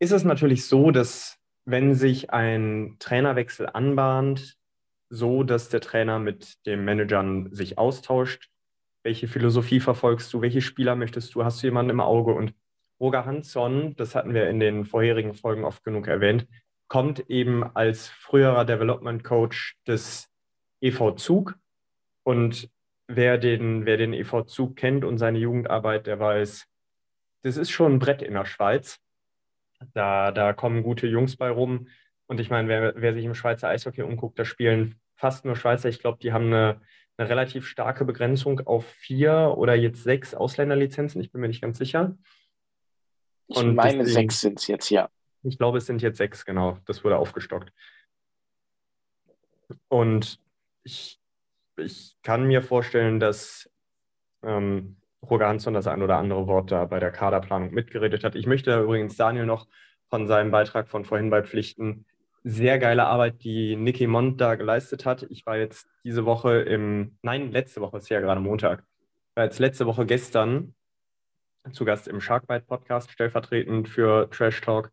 ist es natürlich so, dass wenn sich ein Trainerwechsel anbahnt, so dass der Trainer mit den Managern sich austauscht, welche Philosophie verfolgst du, welche Spieler möchtest du, hast du jemanden im Auge und Roger Hansson, das hatten wir in den vorherigen Folgen oft genug erwähnt, kommt eben als früherer Development Coach des EV Zug. Und wer den, wer den EV Zug kennt und seine Jugendarbeit, der weiß, das ist schon ein Brett in der Schweiz. Da, da kommen gute Jungs bei rum. Und ich meine, wer, wer sich im Schweizer Eishockey umguckt, da spielen fast nur Schweizer. Ich glaube, die haben eine, eine relativ starke Begrenzung auf vier oder jetzt sechs Ausländerlizenzen. Ich bin mir nicht ganz sicher. Und ich meine, deswegen, sechs sind es jetzt, ja. Ich glaube, es sind jetzt sechs, genau. Das wurde aufgestockt. Und ich, ich kann mir vorstellen, dass ähm, Roger Hansson das ein oder andere Wort da bei der Kaderplanung mitgeredet hat. Ich möchte übrigens Daniel noch von seinem Beitrag von vorhin beipflichten. Sehr geile Arbeit, die Nicky Mont da geleistet hat. Ich war jetzt diese Woche im, nein, letzte Woche, ist ja gerade Montag, war jetzt letzte Woche gestern zu Gast im Sharkbite Podcast, stellvertretend für Trash Talk.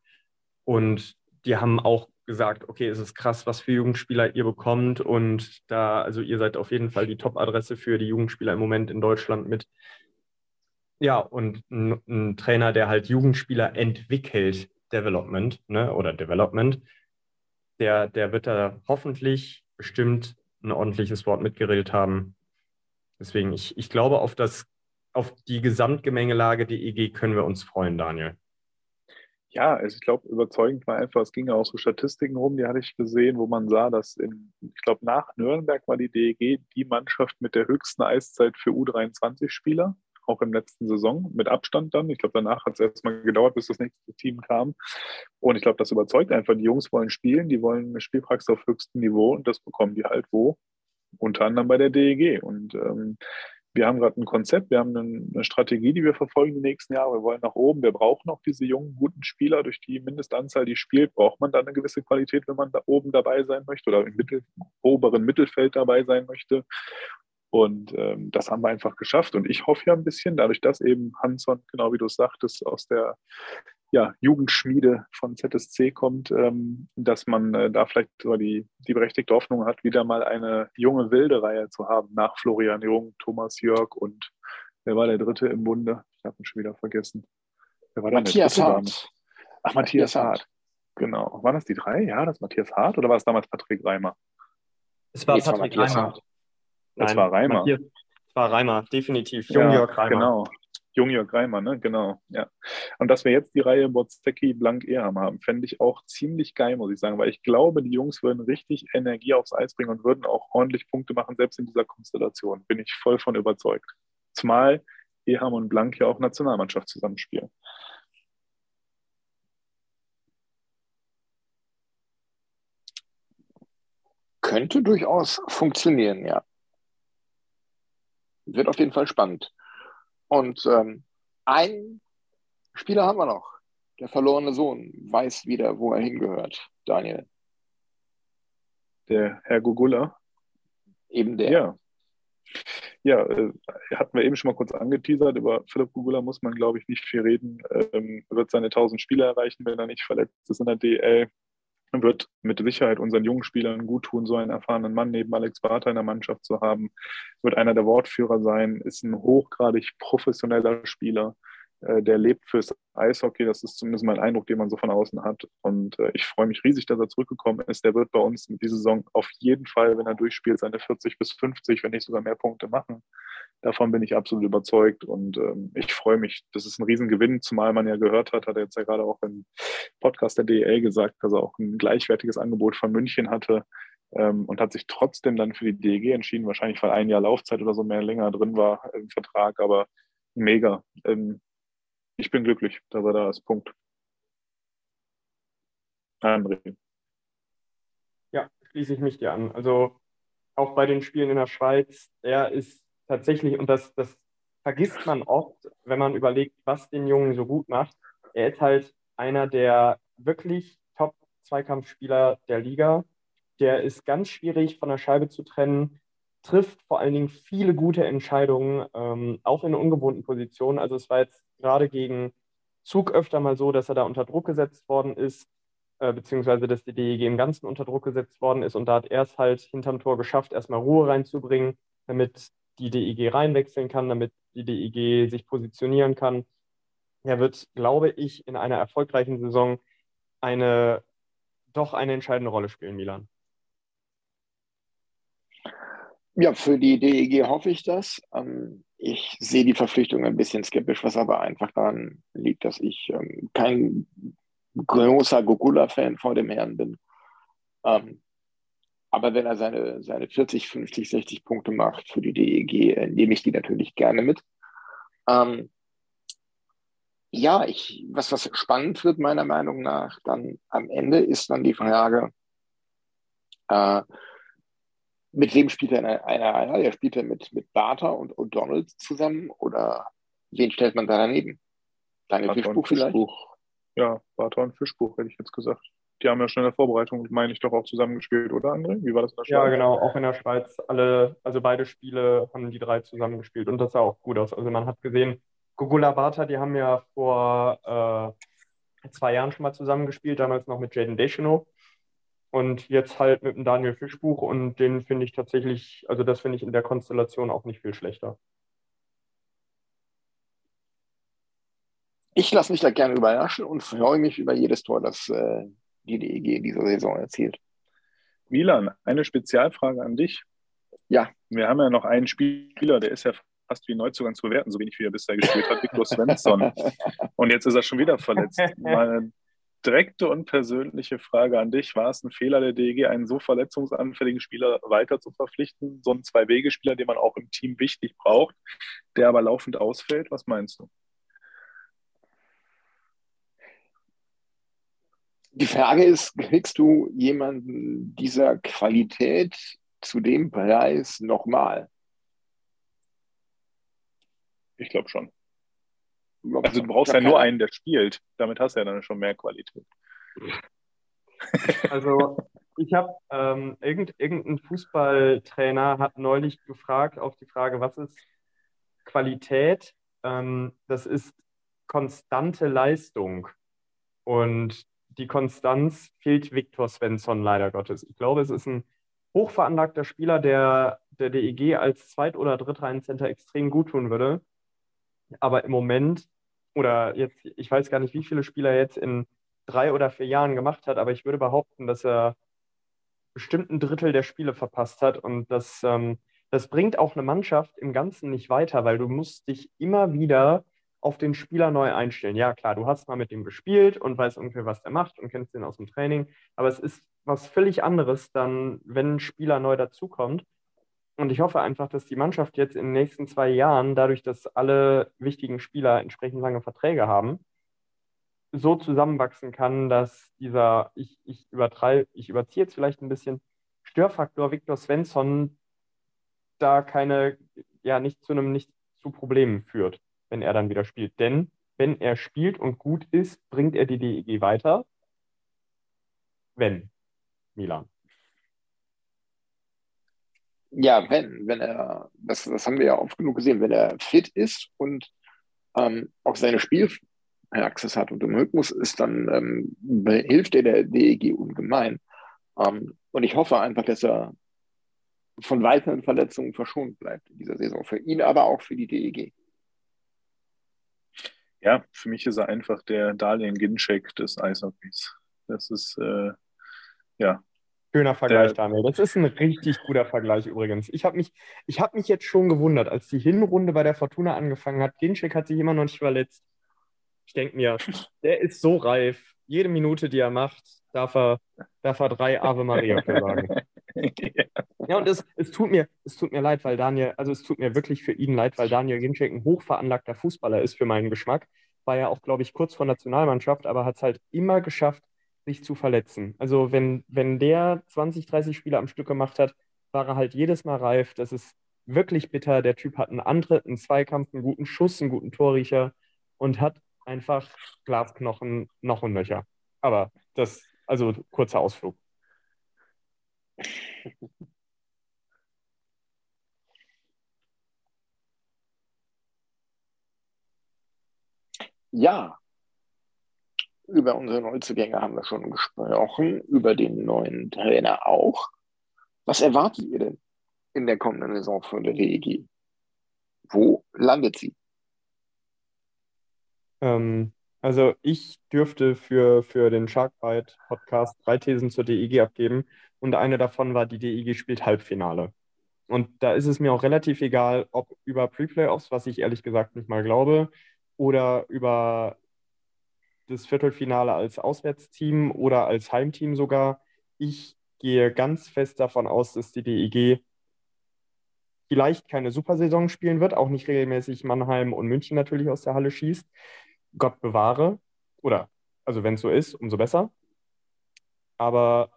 Und die haben auch gesagt, okay, es ist krass, was für Jugendspieler ihr bekommt. Und da, also ihr seid auf jeden Fall die Top-Adresse für die Jugendspieler im Moment in Deutschland mit. Ja, und ein, ein Trainer, der halt Jugendspieler entwickelt, Development, ne, oder Development, der, der wird da hoffentlich bestimmt ein ordentliches Wort mitgeredet haben. Deswegen, ich, ich glaube, auf, das, auf die Gesamtgemengelage der EG können wir uns freuen, Daniel ja, also ich glaube, überzeugend war einfach, es ging ja auch so Statistiken rum, die hatte ich gesehen, wo man sah, dass in, ich glaube, nach Nürnberg war die DEG die Mannschaft mit der höchsten Eiszeit für U23-Spieler, auch im letzten Saison, mit Abstand dann. Ich glaube, danach hat es erstmal gedauert, bis das nächste Team kam. Und ich glaube, das überzeugt einfach. Die Jungs wollen spielen, die wollen eine Spielpraxis auf höchstem Niveau und das bekommen die halt wo? Unter anderem bei der DEG. Und ähm, wir haben gerade ein Konzept, wir haben eine, Strategie, die wir verfolgen die nächsten Jahre. Wir wollen nach oben, wir brauchen auch diese jungen, guten Spieler. Durch die Mindestanzahl, die spielt, braucht man da eine gewisse Qualität, wenn man da oben dabei sein möchte oder im Mittel, oberen Mittelfeld dabei sein möchte. Und ähm, das haben wir einfach geschafft. Und ich hoffe ja ein bisschen, dadurch, dass eben Hanson, genau wie du es sagtest, aus der ja, Jugendschmiede von ZSC kommt, ähm, dass man äh, da vielleicht sogar die, die berechtigte Hoffnung hat, wieder mal eine junge wilde Reihe zu haben, nach Florian Jung, Thomas Jörg und wer war der dritte im Bunde? Ich habe ihn schon wieder vergessen. Wer war Matthias Hart. Ach, Matthias, Matthias Hart. Genau. Waren das die drei? Ja, das Matthias Hart oder war es damals Patrick Reimer? Es war nee, Patrick Reimer. Das war Reimer. Es war Reimer, definitiv. Jung Jörg Reimer. Genau. Jungjörg Reimer, ne? Genau, ja. Und dass wir jetzt die Reihe Botzecki Blank Eham haben, fände ich auch ziemlich geil, muss ich sagen, weil ich glaube, die Jungs würden richtig Energie aufs Eis bringen und würden auch ordentlich Punkte machen, selbst in dieser Konstellation. Bin ich voll von überzeugt. Zumal Eham und Blank ja auch Nationalmannschaft zusammenspielen. Könnte durchaus funktionieren, ja. Wird auf jeden Fall spannend. Und ähm, einen Spieler haben wir noch. der verlorene Sohn weiß wieder, wo er hingehört, Daniel. Der Herr Gugula. Eben der. Ja. Ja, äh, hatten wir eben schon mal kurz angeteasert. Über Philipp Gugula muss man, glaube ich, nicht viel reden. Ähm, wird seine 1000 Spiele erreichen, wenn er nicht verletzt ist in der DL wird mit Sicherheit unseren jungen Spielern gut tun, so einen erfahrenen Mann neben Alex Barter in der Mannschaft zu haben. Wird einer der Wortführer sein, ist ein hochgradig professioneller Spieler, äh, der lebt fürs Eishockey. Das ist zumindest mein Eindruck, den man so von außen hat. Und äh, ich freue mich riesig, dass er zurückgekommen ist. Der wird bei uns mit dieser Saison auf jeden Fall, wenn er durchspielt, seine 40 bis 50, wenn nicht sogar mehr Punkte machen. Davon bin ich absolut überzeugt und ähm, ich freue mich. Das ist ein Riesengewinn, zumal man ja gehört hat, hat er jetzt ja gerade auch im Podcast der DEL gesagt, dass er auch ein gleichwertiges Angebot von München hatte ähm, und hat sich trotzdem dann für die DEG entschieden, wahrscheinlich weil ein Jahr Laufzeit oder so mehr länger drin war im Vertrag, aber mega. Ähm, ich bin glücklich, dass er da ist. Punkt. André. Ja, schließe ich mich dir an. Also auch bei den Spielen in der Schweiz, er ist tatsächlich, und das, das vergisst man oft, wenn man überlegt, was den Jungen so gut macht. Er ist halt einer der wirklich Top-Zweikampfspieler der Liga. Der ist ganz schwierig von der Scheibe zu trennen, trifft vor allen Dingen viele gute Entscheidungen, ähm, auch in ungewohnten Positionen. Also es war jetzt gerade gegen Zug öfter mal so, dass er da unter Druck gesetzt worden ist, äh, beziehungsweise dass die DEG im Ganzen unter Druck gesetzt worden ist. Und da hat er es halt hinterm Tor geschafft, erstmal Ruhe reinzubringen, damit die DEG reinwechseln kann, damit die DEG sich positionieren kann. Er wird, glaube ich, in einer erfolgreichen Saison eine doch eine entscheidende Rolle spielen, Milan. Ja, für die DEG hoffe ich das. Ähm, ich sehe die Verpflichtung ein bisschen skeptisch, was aber einfach daran liegt, dass ich ähm, kein großer Gogula-Fan vor dem Herrn bin. Ähm, aber wenn er seine, seine 40, 50, 60 Punkte macht für die DEG, äh, nehme ich die natürlich gerne mit. Ähm, ja, ich, was, was spannend wird, meiner Meinung nach, dann am Ende ist dann die Frage, äh, mit wem spielt er eine, eine Reihe? Spielt er mit, mit Barter und O'Donnell zusammen oder wen stellt man da daneben? Deine Fischbuch vielleicht? Fischbuch. Ja, Barter und Fischbuch, hätte ich jetzt gesagt die haben ja schon in der Vorbereitung, meine ich, doch auch zusammengespielt, oder André? Wie war das in der Schweiz? Ja, genau, auch in der Schweiz. Alle, also beide Spiele haben die drei zusammengespielt und das sah auch gut aus. Also man hat gesehen, Gugula Bata, die haben ja vor äh, zwei Jahren schon mal zusammengespielt, damals noch mit Jaden Descheno. Und jetzt halt mit dem Daniel Fischbuch und den finde ich tatsächlich, also das finde ich in der Konstellation auch nicht viel schlechter. Ich lasse mich da gerne überraschen und freue mich über jedes Tor, das äh, die DEG in dieser Saison erzielt. Milan, eine Spezialfrage an dich. Ja. Wir haben ja noch einen Spieler, der ist ja fast wie Neuzugang zu bewerten, so wenig wie er bisher gespielt hat, Viktor Svensson. *laughs* Und jetzt ist er schon wieder verletzt. Meine direkte und persönliche Frage an dich: War es ein Fehler der DEG, einen so verletzungsanfälligen Spieler weiter zu verpflichten? So einen Zwei-Wege-Spieler, den man auch im Team wichtig braucht, der aber laufend ausfällt? Was meinst du? Die Frage ist, kriegst du jemanden dieser Qualität zu dem Preis nochmal? Ich glaube schon. Also du brauchst ja nur einen, der spielt. Damit hast du ja dann schon mehr Qualität. *laughs* Also ich habe ähm, irgend, irgendein Fußballtrainer hat neulich gefragt auf die Frage, was ist Qualität? Ähm, das ist konstante Leistung. Und die Konstanz fehlt Viktor Svensson leider Gottes. Ich glaube, es ist ein hochveranlagter Spieler, der der DEG als Zweit- oder Drittreihencenter extrem gut tun würde. Aber im Moment, oder jetzt, ich weiß gar nicht, wie viele Spieler er jetzt in drei oder vier Jahren gemacht hat, aber ich würde behaupten, dass er bestimmt ein Drittel der Spiele verpasst hat. Und das, ähm, das bringt auch eine Mannschaft im Ganzen nicht weiter, weil du musst dich immer wieder auf den Spieler neu einstellen. Ja, klar, du hast mal mit ihm gespielt und weißt ungefähr, was er macht und kennst ihn aus dem Training, aber es ist was völlig anderes dann, wenn ein Spieler neu dazukommt. Und ich hoffe einfach, dass die Mannschaft jetzt in den nächsten zwei Jahren, dadurch, dass alle wichtigen Spieler entsprechend lange Verträge haben, so zusammenwachsen kann, dass dieser, ich, ich übertreibe, ich überziehe jetzt vielleicht ein bisschen, Störfaktor Viktor Svensson da keine, ja, nicht zu einem, nicht zu Problemen führt wenn er dann wieder spielt. Denn wenn er spielt und gut ist, bringt er die DEG weiter. Wenn, Milan. Ja, wenn, wenn er, das, das haben wir ja oft genug gesehen, wenn er fit ist und ähm, auch seine Spielpraxis hat und im Rhythmus ist, dann ähm, hilft er der DEG ungemein. Ähm, und ich hoffe einfach, dass er von weiteren Verletzungen verschont bleibt in dieser Saison. Für ihn, aber auch für die DEG. Ja, für mich ist er einfach der Darlehen Ginczek des Eishockeys. Das ist, äh, ja. Schöner Vergleich, Daniel. Das ist ein richtig guter Vergleich übrigens. Ich habe mich, ich hab mich jetzt schon gewundert, als die Hinrunde bei der Fortuna angefangen hat. Ginczek hat sich immer noch nicht verletzt. Ich denke mir, *laughs* der ist so reif. Jede Minute, die er macht, darf er, darf er drei Ave Maria sagen. ja. *laughs* Ja, und es, es tut mir, es tut mir leid, weil Daniel, also es tut mir wirklich für ihn leid, weil Daniel Ginczek ein hochveranlagter Fußballer ist für meinen Geschmack. War ja auch, glaube ich, kurz vor Nationalmannschaft, aber hat es halt immer geschafft, sich zu verletzen. Also wenn, wenn der 20, 30 Spiele am Stück gemacht hat, war er halt jedes Mal reif. Das ist wirklich bitter. Der Typ hat einen Antritt, einen Zweikampf, einen guten Schuss, einen guten Torriecher und hat einfach Glasknochen noch und nöcher. Aber das, also kurzer Ausflug. Ja, über unsere Neuzugänge haben wir schon gesprochen, über den neuen Trainer auch. Was erwartet ihr denn in der kommenden Saison von der DEG? Wo landet sie? Ähm, also ich dürfte für, für den Sharkbite Podcast drei Thesen zur DEG abgeben und eine davon war, die DEG spielt Halbfinale. Und da ist es mir auch relativ egal, ob über Pre-Playoffs, was ich ehrlich gesagt nicht mal glaube, oder über das Viertelfinale als Auswärtsteam oder als Heimteam sogar. Ich gehe ganz fest davon aus, dass die DEG vielleicht keine Supersaison spielen wird, auch nicht regelmäßig Mannheim und München natürlich aus der Halle schießt. Gott bewahre. Oder, also wenn es so ist, umso besser. Aber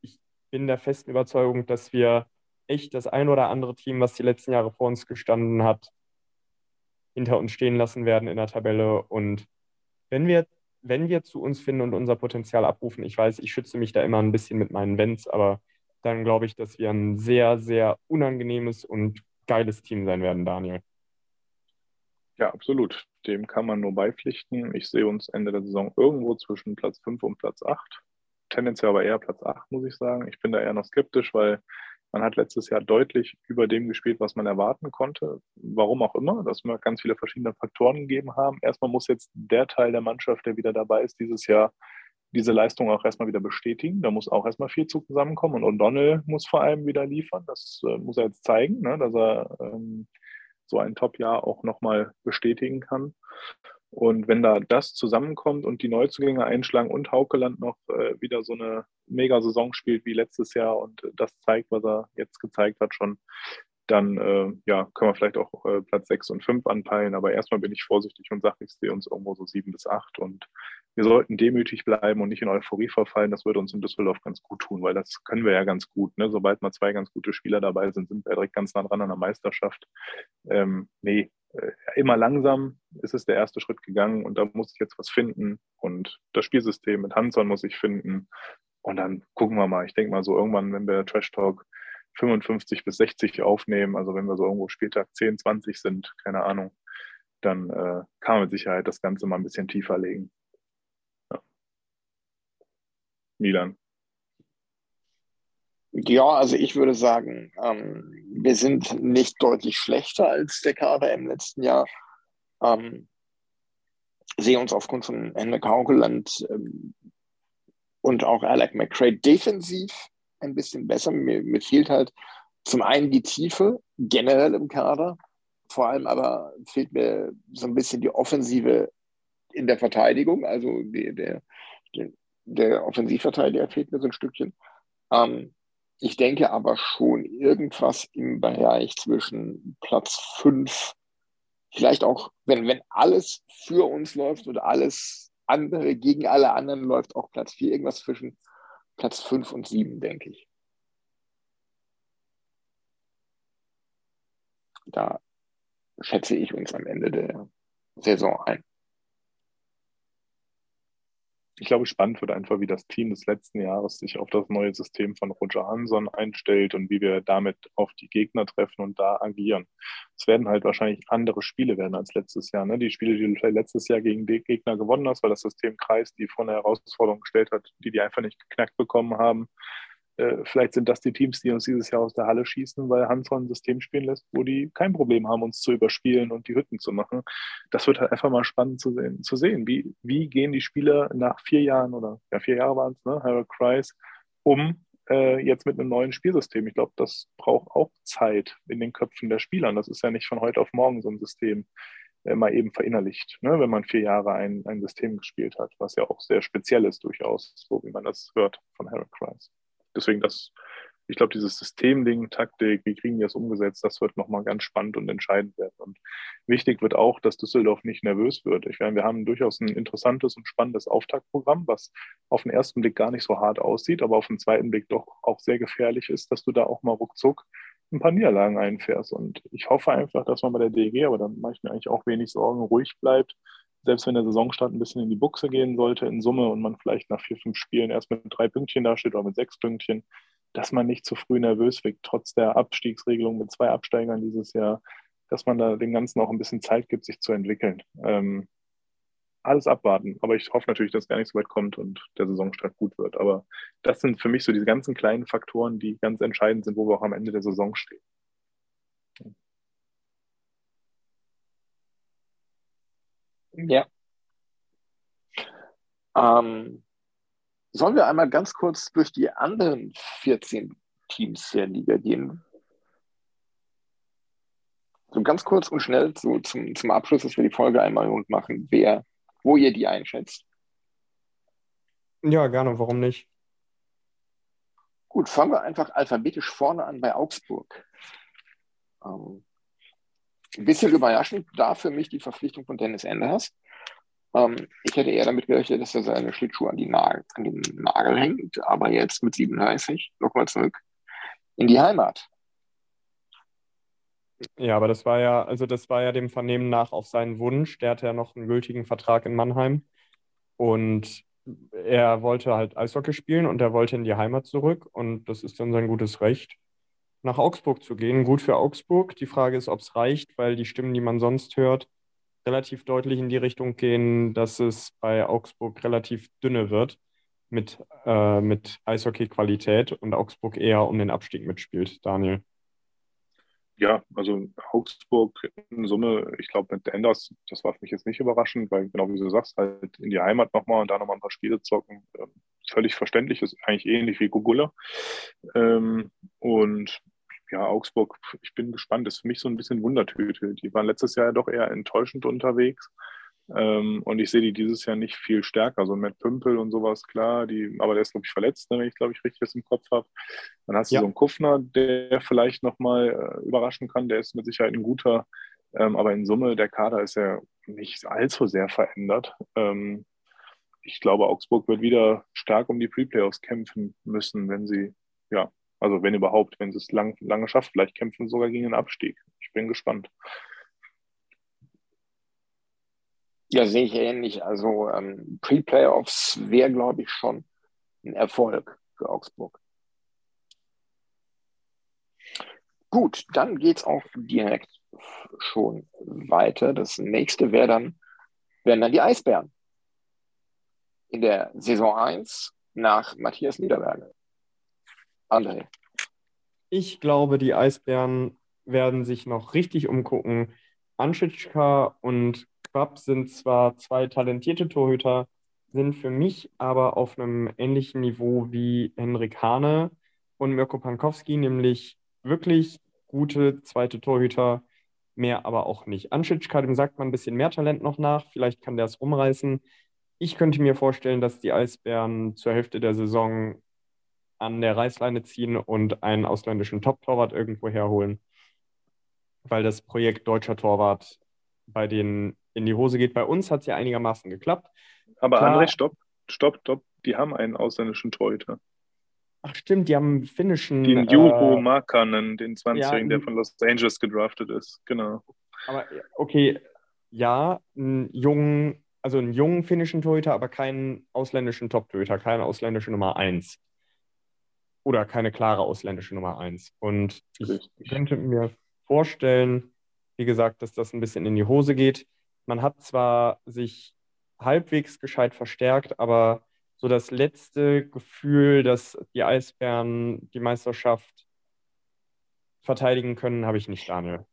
ich bin der festen Überzeugung, dass wir echt das ein oder andere Team, was die letzten Jahre vor uns gestanden hat, hinter uns stehen lassen werden in der Tabelle. Und wenn wir, wenn wir zu uns finden und unser Potenzial abrufen, ich weiß, ich schütze mich da immer ein bisschen mit meinen Wenns, aber dann glaube ich, dass wir ein sehr, sehr unangenehmes und geiles Team sein werden, Daniel. Ja, absolut. Dem kann man nur beipflichten. Ich sehe uns Ende der Saison irgendwo zwischen Platz 5 und Platz 8. Tendenziell aber eher Platz 8, muss ich sagen. Ich bin da eher noch skeptisch, weil man hat letztes Jahr deutlich über dem gespielt, was man erwarten konnte. Warum auch immer. Das mag ganz viele verschiedene Faktoren gegeben haben. Erstmal muss jetzt der Teil der Mannschaft, der wieder dabei ist, dieses Jahr diese Leistung auch erstmal wieder bestätigen. Da muss auch erstmal viel zusammenkommen. Und O'Donnell muss vor allem wieder liefern. Das äh, muss er jetzt zeigen, ne, dass er ähm, so ein Top-Jahr auch nochmal bestätigen kann. Und wenn da das zusammenkommt und die Neuzugänge einschlagen und Haukeland noch äh, wieder so eine Mega-Saison spielt wie letztes Jahr und das zeigt, was er jetzt gezeigt hat schon, dann äh, ja, können wir vielleicht auch äh, Platz 6 und 5 anpeilen. Aber erstmal bin ich vorsichtig und sage, ich sehe uns irgendwo so 7 bis 8. Und wir sollten demütig bleiben und nicht in Euphorie verfallen. Das würde uns in Düsseldorf ganz gut tun, weil das können wir ja ganz gut. Ne? Sobald mal zwei ganz gute Spieler dabei sind, sind wir direkt ganz nah dran an der Meisterschaft. Ähm, nee, immer langsam ist es der erste Schritt gegangen und da muss ich jetzt was finden. Und das Spielsystem mit Hanson muss ich finden. Und dann gucken wir mal. Ich denke mal so irgendwann, wenn wir Trash Talk 55 bis 60 aufnehmen, also wenn wir so irgendwo Spieltag 10, 20 sind, keine Ahnung, dann äh, kann man mit Sicherheit das Ganze mal ein bisschen tiefer legen. Ja. Milan. Ja, also ich würde sagen, ähm, wir sind nicht deutlich schlechter als der Kader im letzten Jahr. Ähm, sehe uns aufgrund von Henrik Haukeland ähm, und auch Alec McRae defensiv ein bisschen besser. Mir, mir fehlt halt zum einen die Tiefe generell im Kader, vor allem aber fehlt mir so ein bisschen die Offensive in der Verteidigung. Also die, der, der, der Offensivverteidiger fehlt mir so ein Stückchen. Ähm, ich denke aber schon irgendwas im Bereich zwischen Platz 5, vielleicht auch, wenn, wenn alles für uns läuft oder alles andere gegen alle anderen läuft, auch Platz 4, irgendwas zwischen Platz 5 und 7, denke ich. Da schätze ich uns am Ende der Saison ein. Ich glaube, spannend wird einfach, wie das Team des letzten Jahres sich auf das neue System von Roger Hanson einstellt und wie wir damit auf die Gegner treffen und da agieren. Es werden halt wahrscheinlich andere Spiele werden als letztes Jahr. Ne? Die Spiele, die du letztes Jahr gegen die Gegner gewonnen hast, weil das System Kreis die vor eine Herausforderung gestellt hat, die die einfach nicht geknackt bekommen haben, äh, vielleicht sind das die Teams, die uns dieses Jahr aus der Halle schießen, weil Hanson ein System spielen lässt, wo die kein Problem haben, uns zu überspielen und die Hütten zu machen. Das wird halt einfach mal spannend zu sehen. Zu sehen. Wie, wie gehen die Spieler nach vier Jahren oder ja, vier Jahre waren es, ne, Harold Kreis, um äh, jetzt mit einem neuen Spielsystem? Ich glaube, das braucht auch Zeit in den Köpfen der Spieler. Das ist ja nicht von heute auf morgen so ein System äh, mal eben verinnerlicht, ne, wenn man vier Jahre ein, ein System gespielt hat, was ja auch sehr speziell ist durchaus, so wie man das hört von Harold Kreis deswegen das, ich glaube, dieses Systemding, Taktik, wie kriegen die das umgesetzt, das wird nochmal ganz spannend und entscheidend werden. Und wichtig wird auch, dass Düsseldorf nicht nervös wird. Ich meine, wir haben durchaus ein interessantes und spannendes Auftaktprogramm, was auf den ersten Blick gar nicht so hart aussieht, aber auf den zweiten Blick doch auch sehr gefährlich ist, dass du da auch mal ruckzuck ein paar Niederlagen einfährst. Und ich hoffe einfach, dass man bei der DG, aber dann mache ich mir eigentlich auch wenig Sorgen, ruhig bleibt selbst wenn der Saisonstart ein bisschen in die Buchse gehen sollte in Summe und man vielleicht nach vier, fünf Spielen erst mit drei Pünktchen dasteht oder mit sechs Pünktchen, dass man nicht zu früh nervös wird, trotz der Abstiegsregelung mit zwei Absteigern dieses Jahr, dass man da dem Ganzen auch ein bisschen Zeit gibt, sich zu entwickeln. Ähm, alles abwarten. Aber ich hoffe natürlich, dass es gar nicht so weit kommt und der Saisonstart gut wird. Aber das sind für mich so diese ganzen kleinen Faktoren, die ganz entscheidend sind, wo wir auch am Ende der Saison stehen. Ja. Ähm, sollen wir einmal ganz kurz durch die anderen 14 Teams der Liga gehen? So ganz kurz und schnell so zum, zum Abschluss, dass wir die Folge einmal rund machen, wer, wo ihr die einschätzt. Ja, gerne, warum nicht? Gut, fangen wir einfach alphabetisch vorne an bei Augsburg. Ähm, ein bisschen überraschend da für mich die Verpflichtung von Dennis Enders. Ähm, ich hätte eher damit gerechnet, dass er seine Schlittschuhe an, die Nagel, an den Nagel hängt, aber jetzt mit 37 nochmal zurück in die Heimat. Ja, aber das war ja, also das war ja dem Vernehmen nach auf seinen Wunsch. Der hatte ja noch einen gültigen Vertrag in Mannheim und er wollte halt Eishockey spielen und er wollte in die Heimat zurück und das ist dann sein gutes Recht nach Augsburg zu gehen. Gut für Augsburg. Die Frage ist, ob es reicht, weil die Stimmen, die man sonst hört, relativ deutlich in die Richtung gehen, dass es bei Augsburg relativ dünne wird mit, äh, mit Eishockey-Qualität und Augsburg eher um den Abstieg mitspielt. Daniel. Ja, also Augsburg in Summe, ich glaube mit Enders, das war für mich jetzt nicht überraschend, weil genau wie du sagst, halt in die Heimat nochmal und da nochmal ein paar Spiele zocken, ähm, völlig verständlich, ist eigentlich ähnlich wie Gugulla. Ähm, und ja, Augsburg, ich bin gespannt, ist für mich so ein bisschen Wundertüte. Die waren letztes Jahr ja doch eher enttäuschend unterwegs. Ähm, und ich sehe die dieses Jahr nicht viel stärker. So ein Matt Pümpel und sowas, klar, die, aber der ist, glaube ich, verletzt, ne, wenn ich, glaube ich, richtig das im Kopf habe. Dann hast du ja. so einen Kuffner, der vielleicht nochmal äh, überraschen kann. Der ist mit Sicherheit ein guter. Ähm, aber in Summe, der Kader ist ja nicht allzu sehr verändert. Ähm, ich glaube, Augsburg wird wieder stark um die Pre-Playoffs kämpfen müssen, wenn sie ja also wenn überhaupt, wenn sie es lang, lange schafft, vielleicht kämpfen sogar gegen den Abstieg. Ich bin gespannt. Ja, sehe ich ähnlich. Also ähm, Pre-Playoffs wäre, glaube ich, schon ein Erfolg für Augsburg. Gut, dann geht es auch direkt schon weiter. Das nächste wäre dann, wären dann die Eisbären. In der Saison 1 nach Matthias Niederberger. André. Ich glaube, die Eisbären werden sich noch richtig umgucken. Anschitschka und Quapp sind zwar zwei talentierte Torhüter, sind für mich aber auf einem ähnlichen Niveau wie Henrik Hane und Mirko Pankowski, nämlich wirklich gute zweite Torhüter, mehr aber auch nicht. Anschitschka, dem sagt man ein bisschen mehr Talent noch nach, vielleicht kann der es umreißen. Ich könnte mir vorstellen, dass die Eisbären zur Hälfte der Saison an der Reißleine ziehen und einen ausländischen Top-Torwart irgendwo herholen, weil das Projekt deutscher Torwart bei denen in die Hose geht. Bei uns hat es ja einigermaßen geklappt. Aber Klar, André, stopp, stopp, stopp. Die haben einen ausländischen Torhüter. Ach stimmt, die haben einen finnischen... Den Juho äh, Markkanen, den 20-Jährigen, ja, der von Los Angeles gedraftet ist. Genau. Aber okay, ja, einen jungen also einen jungen finnischen Torhüter, aber keinen ausländischen Top-Torhüter, keine ausländische Nummer 1. Oder keine klare ausländische Nummer 1. Und ich könnte mir vorstellen, wie gesagt, dass das ein bisschen in die Hose geht. Man hat zwar sich halbwegs gescheit verstärkt, aber so das letzte Gefühl, dass die Eisbären die Meisterschaft verteidigen können, habe ich nicht, Daniel.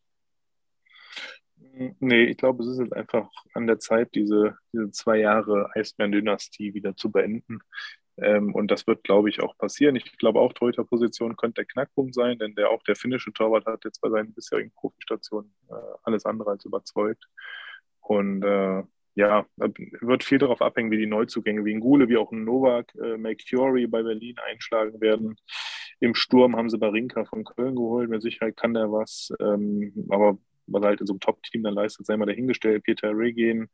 Nee, ich glaube, es ist jetzt einfach an der Zeit, diese, diese zwei Jahre Eisbären-Dynastie wieder zu beenden. Ähm, und das wird, glaube ich, auch passieren. Ich glaube auch, Torhüter-Position könnte der Knackpunkt sein, denn der auch der finnische Torwart hat jetzt bei seinen bisherigen Profistationen äh, alles andere als überzeugt. Und äh, ja, wird viel darauf abhängen, wie die Neuzugänge wie ein Gule, wie auch ein Novak, äh, McCurry bei Berlin einschlagen werden. Im Sturm haben sie Barinka von Köln geholt. Mit Sicherheit kann der was. Ähm, aber was er halt in so einem Top-Team dann leistet, sei mal dahingestellt. Peter Regan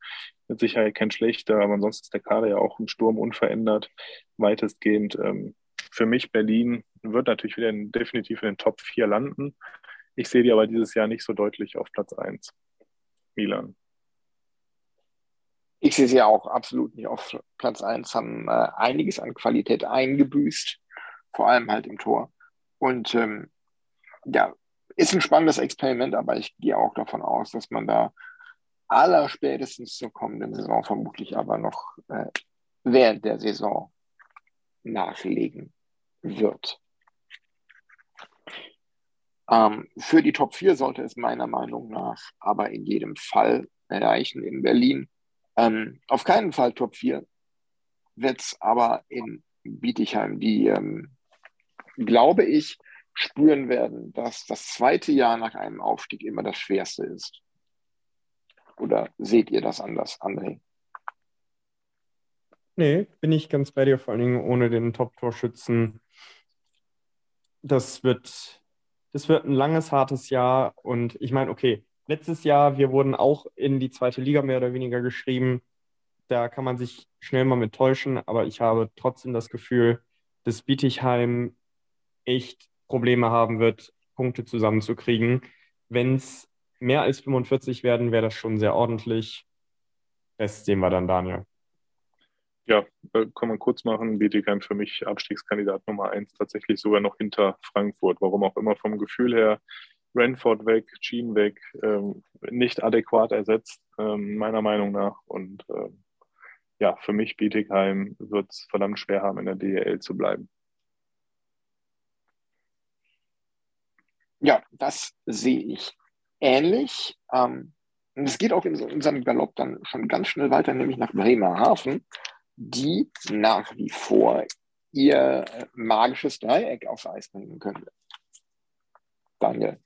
mit Sicherheit kein schlechter, aber ansonsten ist der Kader ja auch im Sturm unverändert, weitestgehend. Ähm, für mich Berlin wird natürlich wieder in, definitiv in den Top 4 landen. Ich sehe die aber dieses Jahr nicht so deutlich auf Platz 1. Milan. Ich sehe sie auch absolut nicht auf Platz 1, haben äh, einiges an Qualität eingebüßt, vor allem halt im Tor. Und ähm, ja, ist ein spannendes Experiment, aber ich gehe auch davon aus, dass man da allerspätestens zur kommenden Saison vermutlich aber noch äh, während der Saison nachlegen wird. Ähm, für die Top 4 sollte es meiner Meinung nach aber in jedem Fall erreichen in Berlin. Ähm, auf keinen Fall Top 4 wird es aber in Bietigheim, die, ähm, glaube ich, spüren werden, dass das zweite Jahr nach einem Aufstieg immer das schwerste ist. Oder seht ihr das anders, André? Nee, bin ich ganz bei dir, vor allen Dingen ohne den Top-Torschützen. Das wird, das wird ein langes, hartes Jahr. Und ich meine, okay, letztes Jahr, wir wurden auch in die zweite Liga mehr oder weniger geschrieben. Da kann man sich schnell mal mit täuschen, aber ich habe trotzdem das Gefühl, dass Bietigheim echt Probleme haben wird, Punkte zusammenzukriegen. Wenn es mehr als 45 werden, wäre das schon sehr ordentlich. Das sehen wir dann, Daniel. Ja, äh, kann man kurz machen. Bietigheim für mich Abstiegskandidat Nummer eins, tatsächlich sogar noch hinter Frankfurt. Warum auch immer vom Gefühl her. Renford weg, Jean weg, ähm, nicht adäquat ersetzt, ähm, meiner Meinung nach. Und ähm, ja, für mich Bietigheim wird es verdammt schwer haben, in der DEL zu bleiben. Ja, das sehe ich ähnlich. Ähm, und es geht auch in unserem Galopp dann schon ganz schnell weiter, nämlich nach Bremerhaven, die nach wie vor ihr magisches Dreieck aufs Eis bringen können. Daniel.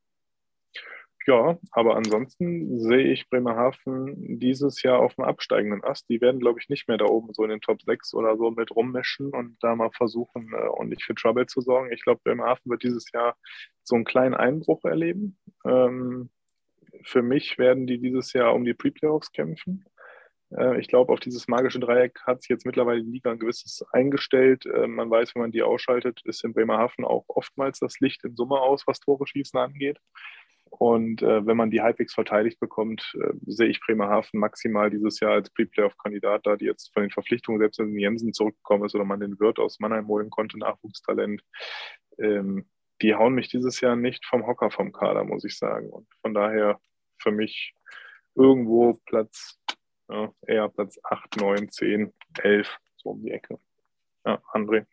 Ja, aber ansonsten sehe ich Bremerhaven dieses Jahr auf dem absteigenden Ast. Die werden, glaube ich, nicht mehr da oben so in den Top 6 oder so mit rummischen und da mal versuchen, äh, ordentlich für Trouble zu sorgen. Ich glaube, Bremerhaven wird dieses Jahr so einen kleinen Einbruch erleben. Ähm, für mich werden die dieses Jahr um die Pre-Playoffs kämpfen. Äh, ich glaube, auf dieses magische Dreieck hat sich jetzt mittlerweile die Liga ein gewisses eingestellt. Äh, man weiß, wenn man die ausschaltet, ist in Bremerhaven auch oftmals das Licht in Summe aus, was Tore schießen angeht. Und äh, wenn man die halbwegs verteidigt bekommt, äh, sehe ich Bremerhaven maximal dieses Jahr als Pre-Playoff-Kandidat, da die jetzt von den Verpflichtungen, selbst wenn Jensen zurückgekommen ist oder man den Wirt aus Mannheim holen konnte, Nachwuchstalent, ähm, die hauen mich dieses Jahr nicht vom Hocker vom Kader, muss ich sagen. Und von daher für mich irgendwo Platz, ja, eher Platz 8, 9, 10, 11, so um die Ecke. Ja, André.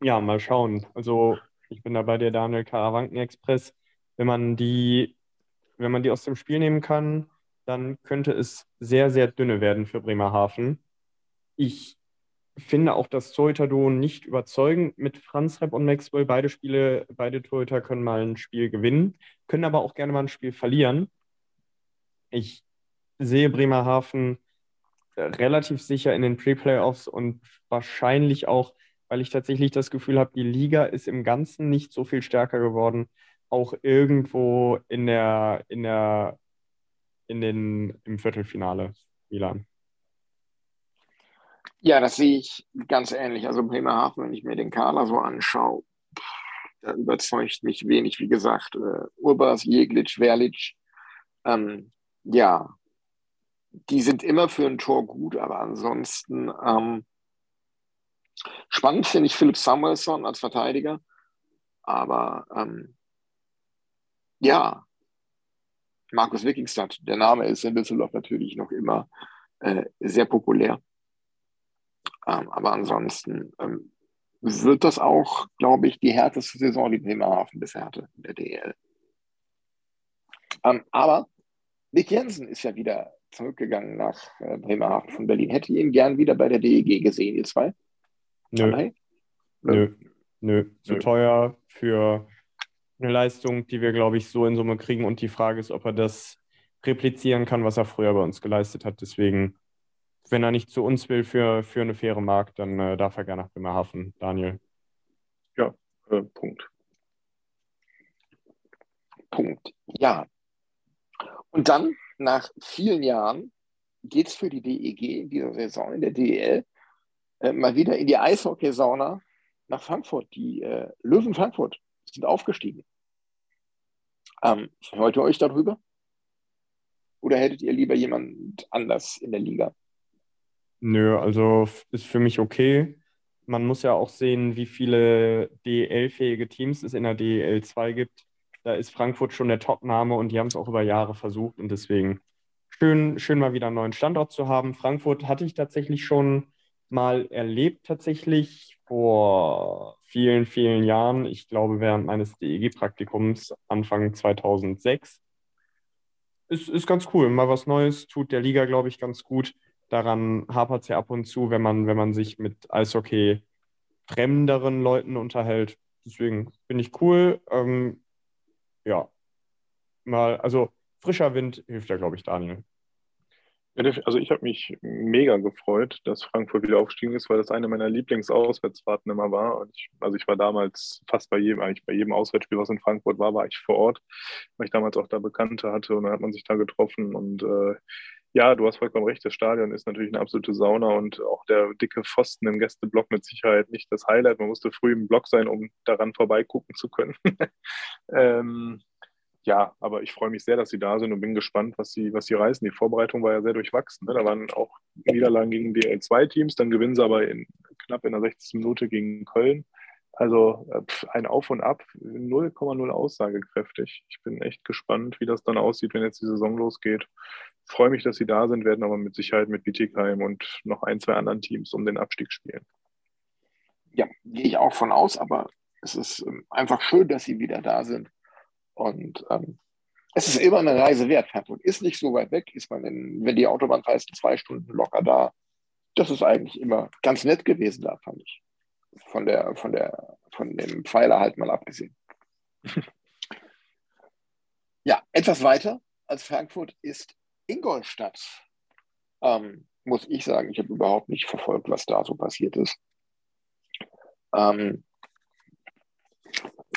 Ja, mal schauen. Also ich bin da bei dir, Daniel Karawanken Express. Wenn man die, wenn man die aus dem Spiel nehmen kann, dann könnte es sehr, sehr dünne werden für Bremerhaven. Ich finde auch das Torhüter-Duo nicht überzeugend mit Franz Repp und Maxwell. Beide Spiele, beide Torhüter können mal ein Spiel gewinnen, können aber auch gerne mal ein Spiel verlieren. Ich sehe Bremerhaven relativ sicher in den Pre-Playoffs und wahrscheinlich auch weil ich tatsächlich das Gefühl habe, die Liga ist im Ganzen nicht so viel stärker geworden. Auch irgendwo in der, in der, in den, im Viertelfinale, Milan. Ja, das sehe ich ganz ähnlich. Also Bremerhaven, wenn ich mir den Kader so anschaue, da überzeugt mich wenig. Wie gesagt, äh, Urbas, Jeglic, Verlic, ähm, ja, die sind immer für ein Tor gut, aber ansonsten ähm, spannend finde ich Philipp Samuelson als Verteidiger. Aber ähm, ja, Markus Wikingstad, der Name ist in Düsseldorf natürlich noch immer äh, sehr populär. Ähm, aber ansonsten ähm, wird das auch, glaube ich, die härteste Saison, die Bremerhaven bisher hatte in der DL. Ähm, aber Nick Jensen ist ja wieder zurückgegangen nach äh, Bremerhaven von Berlin. Hätte ihn gern wieder bei der DEG gesehen, ihr zwei? Nö. Nö. Nö. Zu Nö. teuer für eine Leistung, die wir, glaube ich, so in Summe kriegen. Und die Frage ist, ob er das replizieren kann, was er früher bei uns geleistet hat. Deswegen, wenn er nicht zu uns will für, für eine faire Mark, dann äh, darf er gerne nach Bremerhaven, Daniel. Ja, äh, Punkt. Punkt. Ja. Und dann, nach vielen Jahren, geht es für die DEG in dieser Saison in der DEL äh, mal wieder in die Eishockeysauna nach Frankfurt. Die äh, Löwen Frankfurt sind aufgestiegen. Ähm, freut ihr euch darüber? Oder hättet ihr lieber jemand anders in der Liga? Nö, also ist für mich okay. Man muss ja auch sehen, wie viele DL-fähige Teams es in der DL 2 gibt. Da ist Frankfurt schon der Top-Name und die haben es auch über Jahre versucht und deswegen schön, schön mal wieder einen neuen Standort zu haben. Frankfurt hatte ich tatsächlich schon mal erlebt, tatsächlich vor vielen, vielen Jahren. Ich glaube, während meines DEG-Praktikums Anfang 2006. Ist, ist ganz cool. Mal was Neues tut der Liga, glaube ich, ganz gut. Daran hapert es ja ab und zu, wenn man, wenn man sich mit Eishockey fremderen Leuten unterhält. Deswegen finde ich cool. Ähm, ja, mal, also frischer Wind hilft ja, glaube ich, Daniel. Also ich habe mich mega gefreut, dass Frankfurt wieder aufgestiegen ist, weil das eine meiner Lieblingsauswärtsfahrten immer war. Und ich, also ich war damals fast bei jedem, eigentlich bei jedem Auswärtsspiel, was in Frankfurt war, war ich vor Ort, weil ich damals auch da Bekannte hatte und dann hat man sich da getroffen. Und äh, ja, du hast vollkommen recht, das Stadion ist natürlich eine absolute Sauna und auch der dicke Pfosten im Gästeblock mit Sicherheit nicht das Highlight. Man musste früh im Block sein, um daran vorbeigucken zu können. *laughs* ähm, ja, aber ich freue mich sehr, dass sie da sind und bin gespannt, was sie, was sie reißen. Die Vorbereitung war ja sehr durchwachsen. Ne? Da waren auch Niederlagen gegen DL2-Teams, dann gewinnen sie aber in, knapp in der 60. Minute gegen Köln. Also äh, ein Auf und Ab, 0,0 aussagekräftig. Ich bin echt gespannt, wie das dann aussieht, wenn jetzt die Saison losgeht. Freue mich, dass sie da sind, werden aber mit Sicherheit mit Bietigheim und noch ein, zwei anderen Teams um den Abstieg spielen. Ja, gehe ich auch von aus, aber es ist ähm, einfach schön, dass sie wieder da sind. Und ähm, es ist immer eine Reise wert. Frankfurt ist nicht so weit weg, ist man, in, wenn die Autobahn heißt, zwei Stunden locker da. Das ist eigentlich immer ganz nett gewesen da, fand ich. Von, der, von, der, von dem Pfeiler halt mal abgesehen. *laughs* ja, etwas weiter als Frankfurt ist Ingolstadt. Ähm, muss ich sagen, ich habe überhaupt nicht verfolgt, was da so passiert ist. Ähm,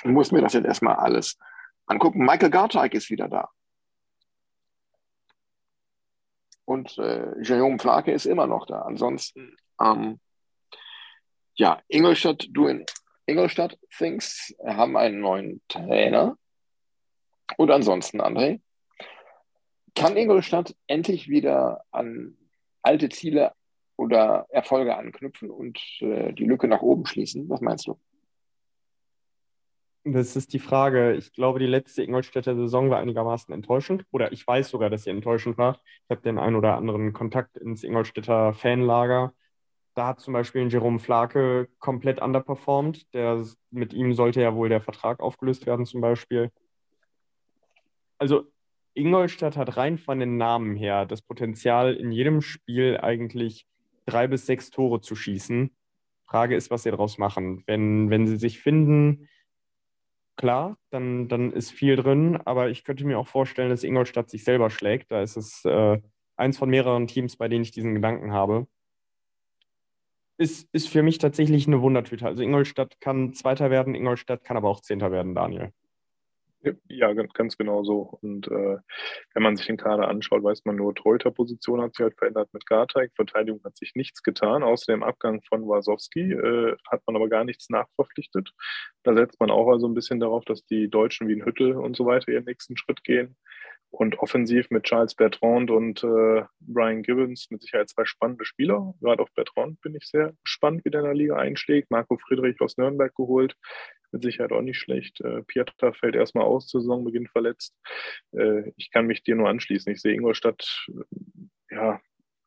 muss mir das jetzt erstmal alles angucken. Michael Garteig ist wieder da. Und äh, Jerome Flake ist immer noch da. Ansonsten, ähm, ja, Ingolstadt, du in Ingolstadt Things haben einen neuen Trainer. Und ansonsten, André, kann Ingolstadt endlich wieder an alte Ziele oder Erfolge anknüpfen und äh, die Lücke nach oben schließen? Was meinst du? Das ist die Frage. Ich glaube, die letzte Ingolstädter Saison war einigermaßen enttäuschend. Oder ich weiß sogar, dass sie enttäuschend war. Ich habe den einen oder anderen Kontakt ins Ingolstädter Fanlager. Da hat zum Beispiel Jerome Flake komplett underperformed. Der, mit ihm sollte ja wohl der Vertrag aufgelöst werden, zum Beispiel. Also, Ingolstadt hat rein von den Namen her das Potenzial, in jedem Spiel eigentlich drei bis sechs Tore zu schießen. Frage ist, was sie daraus machen. Wenn, wenn sie sich finden, klar, dann, dann ist viel drin, aber ich könnte mir auch vorstellen, dass Ingolstadt sich selber schlägt. Da ist es äh, eins von mehreren Teams, bei denen ich diesen Gedanken habe. Ist, ist für mich tatsächlich eine Wundertüte. Also Ingolstadt kann Zweiter werden, Ingolstadt kann aber auch Zehnter werden, Daniel. Ja, ganz genau so. Und äh, wenn man sich den Kader anschaut, weiß man nur, Torhüter-Position hat sich halt verändert mit Garteig. Verteidigung hat sich nichts getan. Außer dem Abgang von Wasowski äh, hat man aber gar nichts nachverpflichtet. Da setzt man auch also ein bisschen darauf, dass die Deutschen wie ein Hüttel und so weiter ihren nächsten Schritt gehen. Und offensiv mit Charles Bertrand und äh, Brian Gibbons mit Sicherheit zwei spannende Spieler. Gerade auf Bertrand bin ich sehr gespannt, wie der in der Liga einschlägt. Marco Friedrich aus Nürnberg geholt, mit Sicherheit auch nicht schlecht. Äh, Pietra fällt erstmal aus, zur Saisonbeginn verletzt. Äh, ich kann mich dir nur anschließen. Ich sehe Ingolstadt ja,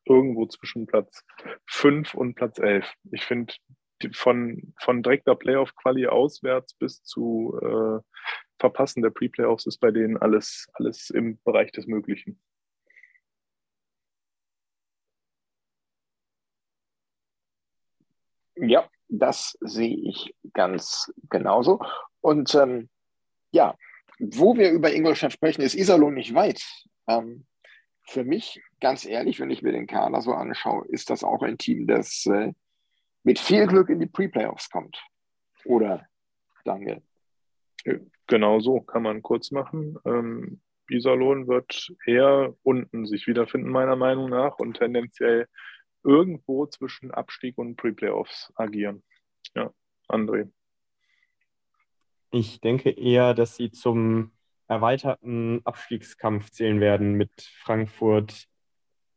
irgendwo zwischen Platz 5 und Platz 11. Ich finde, von, von direkter Playoff-Quali auswärts bis zu äh, Verpassen der Pre-Playoffs ist bei denen alles, alles im Bereich des Möglichen. Ja, das sehe ich ganz genauso. Und ähm, ja, wo wir über Ingolstadt sprechen, ist Iserlohn nicht weit. Ähm, für mich, ganz ehrlich, wenn ich mir den Kader so anschaue, ist das auch ein Team, das äh, mit viel Glück in die Pre-Playoffs kommt. Oder, Daniel? Genau so kann man kurz machen. Ähm, Iserlohn wird eher unten sich wiederfinden, meiner Meinung nach, und tendenziell irgendwo zwischen Abstieg und Pre-Playoffs agieren. Ja, André. Ich denke eher, dass sie zum erweiterten Abstiegskampf zählen werden mit Frankfurt,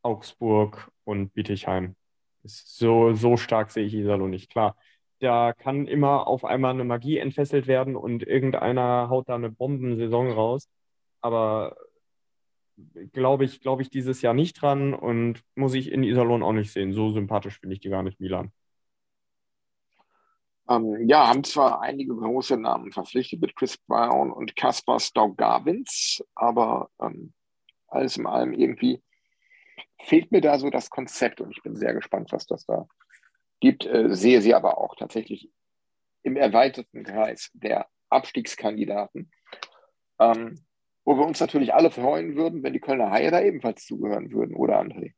Augsburg und Bietigheim. So, so stark sehe ich Iserlohn nicht. Klar, da kann immer auf einmal eine Magie entfesselt werden und irgendeiner haut da eine Bombensaison raus. Aber glaube ich, glaube ich dieses Jahr nicht dran und muss ich in Iserlohn auch nicht sehen. So sympathisch finde ich die gar nicht, Milan. Ähm, ja, haben zwar einige große Namen verpflichtet mit Chris Brown und Kaspar Staugarvins, aber ähm, alles in allem irgendwie fehlt mir da so das Konzept und ich bin sehr gespannt, was das da gibt. Äh, sehe sie aber auch tatsächlich im erweiterten Kreis der Abstiegskandidaten, ähm, wo wir uns natürlich alle freuen würden, wenn die Kölner Haie da ebenfalls zugehören würden, oder André?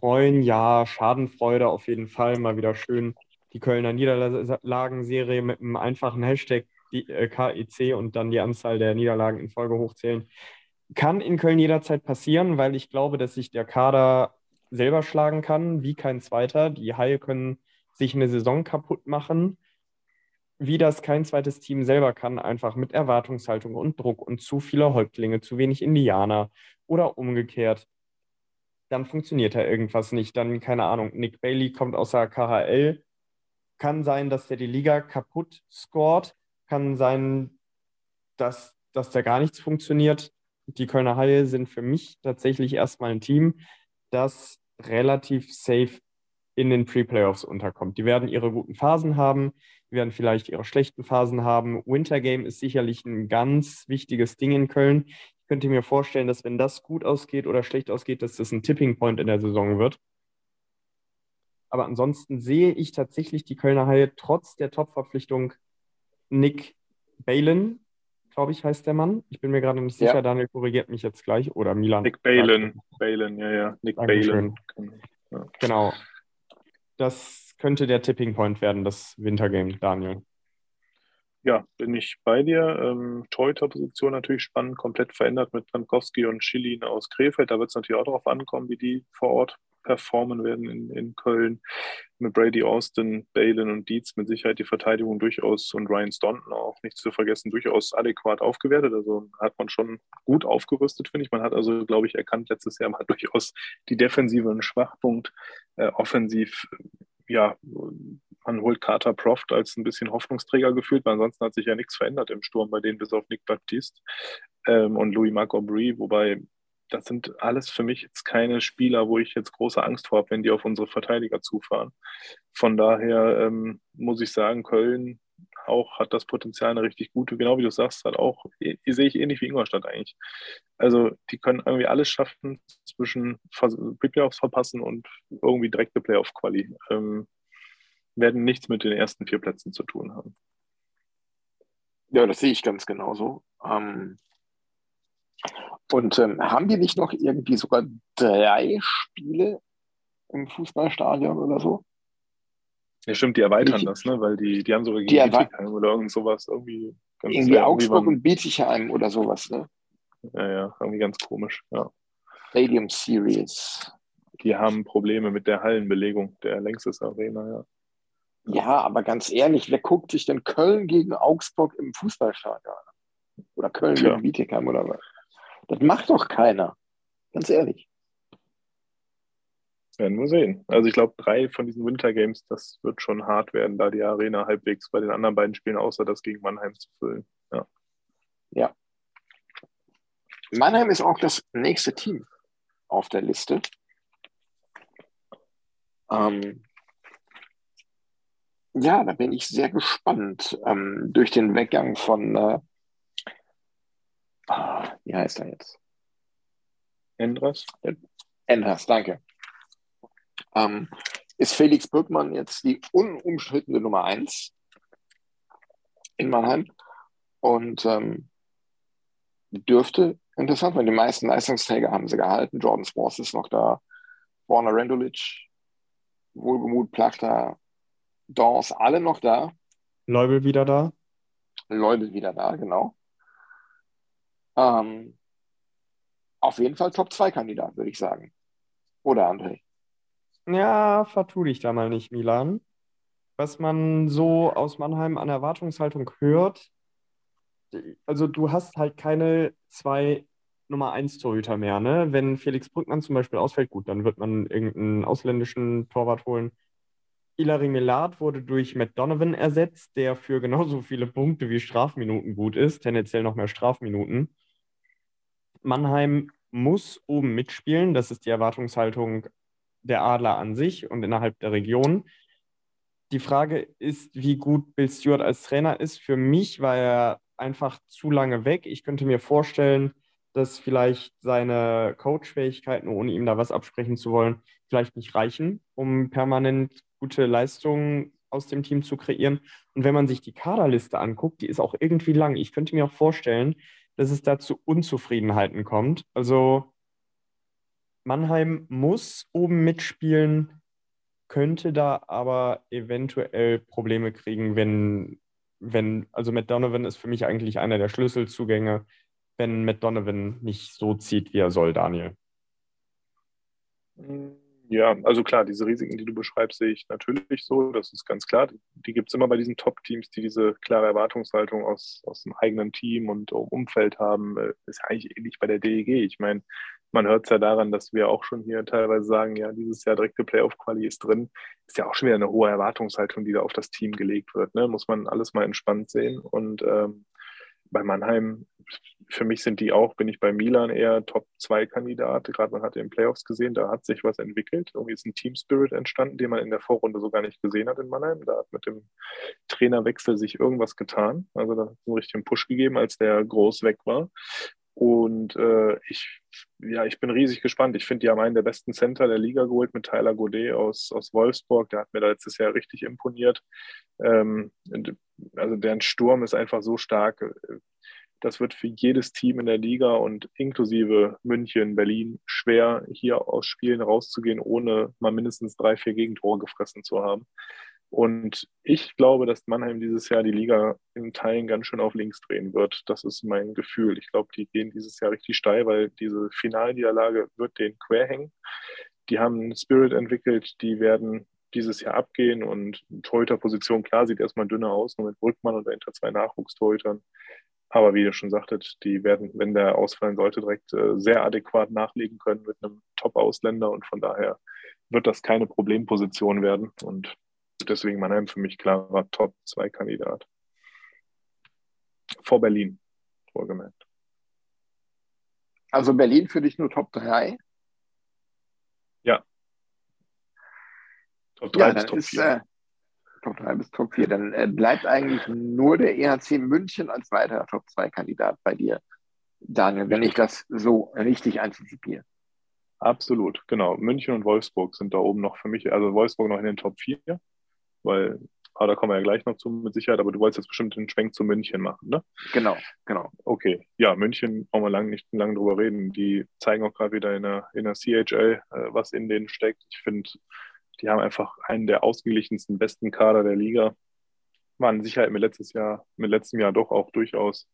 Freuen, ja, Schadenfreude auf jeden Fall, mal wieder schön die Kölner Niederlagenserie mit einem einfachen Hashtag die, äh, KIC und dann die Anzahl der Niederlagen in Folge hochzählen. Kann in Köln jederzeit passieren, weil ich glaube, dass sich der Kader selber schlagen kann, wie kein zweiter. Die Haie können sich eine Saison kaputt machen, wie das kein zweites Team selber kann, einfach mit Erwartungshaltung und Druck und zu viele Häuptlinge, zu wenig Indianer oder umgekehrt. Dann funktioniert da irgendwas nicht. Dann, keine Ahnung, Nick Bailey kommt aus der KHL. Kann sein, dass der die Liga kaputt scored. Kann sein, dass, dass da gar nichts funktioniert die Kölner Haie sind für mich tatsächlich erstmal ein Team, das relativ safe in den Pre-Playoffs unterkommt. Die werden ihre guten Phasen haben, die werden vielleicht ihre schlechten Phasen haben. Wintergame ist sicherlich ein ganz wichtiges Ding in Köln. Könnte mir vorstellen, dass wenn das gut ausgeht oder schlecht ausgeht, dass das ein Tipping Point in der Saison wird. Aber ansonsten sehe ich tatsächlich die Kölner Haie trotz der Top-Verpflichtung Nick Balin, glaube ich, heißt der Mann. Ich bin mir gerade nicht sicher, ja. Daniel korrigiert mich jetzt gleich. Oder Milan. Nick Balin. Balin, ja, ja. Nick Balin. Ja. Genau. Das könnte der Tipping Point werden, das Wintergame, Daniel. Ja, bin ich bei dir. Ähm, Torhüter-Position natürlich spannend, komplett verändert mit Frankowski und Schilin aus Krefeld. Da wird es natürlich auch darauf ankommen, wie die vor Ort performen werden in, in Köln. Mit Brady Austin, Balin und Dietz mit Sicherheit die Verteidigung durchaus und Ryan Staunton auch nicht zu vergessen, durchaus adäquat aufgewertet. Also hat man schon gut aufgerüstet, finde ich. Man hat also, glaube ich, erkannt letztes Jahr mal durchaus die Defensive einen Schwachpunkt. Äh, offensiv, ja, man holt Carter Proft als ein bisschen Hoffnungsträger gefühlt, weil ansonsten hat sich ja nichts verändert im Sturm bei denen bis auf Nick Baptiste ähm, und Louis Marc Aubry, wobei das sind alles für mich jetzt keine Spieler, wo ich jetzt große Angst vor habe, wenn die auf unsere Verteidiger zufahren. Von daher ähm, muss ich sagen, Köln auch hat das Potenzial eine richtig gute, genau wie du sagst, hat auch, die sehe ich ähnlich wie Ingolstadt eigentlich. Also die können irgendwie alles schaffen zwischen Pre-Playoffs verpassen und irgendwie direkte Playoff-Quali. Ähm, werden nichts mit den ersten vier Plätzen zu tun haben. Ja, das sehe ich ganz genauso. Ähm, und ähm, haben die nicht noch irgendwie sogar drei Spiele im Fußballstadion oder so? Ja, stimmt, die erweitern ich, das, ne? Weil die, die haben sogar gegen Bietigheim oder irgend sowas irgendwie. Ganz, irgendwie ja, Augsburg und Bietigheim oder sowas, ne? Ja, ja, irgendwie ganz komisch, ja. Stadium Series. Die haben Probleme mit der Hallenbelegung der Längstes Arena, ja. Ja, aber ganz ehrlich, wer guckt sich denn Köln gegen Augsburg im Fußballstadion an? Oder Köln Tja. gegen Bietigheim oder was. Das macht doch keiner. Ganz ehrlich. Werden wir sehen. Also ich glaube, drei von diesen Winter Games, das wird schon hart werden, da die Arena halbwegs bei den anderen beiden Spielen, außer das gegen Mannheim zu füllen. Ja. Mannheim ist auch das nächste Team auf der Liste. Ähm, ja, da bin ich sehr gespannt. Ähm, durch den Weggang von, äh, ah, wie heißt er jetzt? Endras? Enders, danke. Ähm, ist Felix Brückmann jetzt die unumstrittene Nummer 1 in Mannheim und ähm, dürfte interessant sein. Die meisten Leistungsträger haben sie gehalten. Jordan Sports ist noch da, Warner Rendulic, Wohlgemut, Plachter, Dawes, alle noch da. Leubel wieder da. Leute wieder da, genau. Ähm, auf jeden Fall Top-2-Kandidat, würde ich sagen. Oder André? Ja, vertu dich da mal nicht, Milan. Was man so aus Mannheim an Erwartungshaltung hört, also du hast halt keine zwei Nummer 1 Torhüter mehr, ne? Wenn Felix Brückmann zum Beispiel ausfällt, gut, dann wird man irgendeinen ausländischen Torwart holen. Ilari Millard wurde durch Matt Donovan ersetzt, der für genauso viele Punkte wie Strafminuten gut ist, tendenziell noch mehr Strafminuten. Mannheim muss oben mitspielen, das ist die Erwartungshaltung der Adler an sich und innerhalb der Region. Die Frage ist, wie gut Bill Stewart als Trainer ist. Für mich war er einfach zu lange weg. Ich könnte mir vorstellen, dass vielleicht seine Coachfähigkeiten, ohne ihm da was absprechen zu wollen, vielleicht nicht reichen, um permanent gute Leistungen aus dem Team zu kreieren. Und wenn man sich die Kaderliste anguckt, die ist auch irgendwie lang. Ich könnte mir auch vorstellen, dass es da zu Unzufriedenheiten kommt. Also Mannheim muss oben mitspielen, könnte da aber eventuell Probleme kriegen, wenn, wenn, also Matt Donovan ist für mich eigentlich einer der Schlüsselzugänge, wenn Matt Donovan nicht so zieht, wie er soll, Daniel. Ja, also klar, diese Risiken, die du beschreibst, sehe ich natürlich so. Das ist ganz klar. Die gibt es immer bei diesen Top-Teams, die diese klare Erwartungshaltung aus, aus dem eigenen Team und Umfeld haben. Äh, Ist ja eigentlich ähnlich bei der DEG. Ich meine, man hört es ja daran, dass wir auch schon hier teilweise sagen, ja, dieses Jahr direkte Playoff-Quali ist drin. Ist ja auch schon wieder eine hohe Erwartungshaltung, die da auf das Team gelegt wird. Ne? Muss man alles mal entspannt sehen. Und ähm, bei Mannheim, für mich sind die auch, bin ich bei Milan eher Top-2-Kandidat. Gerade man hat in den Playoffs gesehen, da hat sich was entwickelt. Irgendwie ist ein Team-Spirit entstanden, den man in der Vorrunde so gar nicht gesehen hat in Mannheim. Da hat mit dem Trainerwechsel sich irgendwas getan. Also da hat es einen richtigen Push gegeben, als der groß weg war. Und äh, ich, ja, ich bin riesig gespannt. Ich finde, die haben einen der besten Center der Liga geholt mit Tyler Godet aus, aus Wolfsburg. Der hat mir da letztes Jahr richtig imponiert. Ähm, also deren Sturm ist einfach so stark. Das wird für jedes Team in der Liga und inklusive München, Berlin schwer, hier aus Spielen rauszugehen, ohne mal mindestens drei, vier Gegentore gefressen zu haben. Und ich glaube, dass Mannheim dieses Jahr die Liga in Teilen ganz schön auf links drehen wird. Das ist mein Gefühl. Ich glaube, die gehen dieses Jahr richtig steil, weil diese Finalniederlage wird den quer hängen. Die haben einen Spirit entwickelt, die werden dieses Jahr abgehen und Torhüterposition, klar, sieht erstmal dünner aus, nur mit Brückmann und dahinter zwei Nachwuchstorhütern. Aber wie ihr schon sagtet, die werden, wenn der ausfallen sollte, direkt äh, sehr adäquat nachlegen können mit einem Top-Ausländer und von daher wird das keine Problemposition werden und deswegen Mannheim für mich klarer Top-2-Kandidat. Vor Berlin, vorgemerkt. Also Berlin für dich nur Top 3? Ja. Top 3 Ja, bis Top ist 4. äh, Top 3 bis Top 4. Dann äh, bleibt eigentlich nur der EHC München als weiterer Top 2-Kandidat bei dir, Daniel, wenn ich das so richtig antizipiere. Absolut, genau. München und Wolfsburg sind da oben noch für mich, also Wolfsburg noch in den Top 4, weil, ah, da kommen wir ja gleich noch zu mit Sicherheit, aber du wolltest jetzt bestimmt den Schwenk zu München machen, ne? Genau, genau. Okay, ja, München brauchen wir lang, nicht lange drüber reden. Die zeigen auch gerade wieder in der, in der CHL, äh, was in denen steckt. Ich finde, die haben einfach einen der ausgeglichensten, besten Kader der Liga. Waren Sicherheit mit letztes Jahr, mit letztem Jahr doch auch durchaus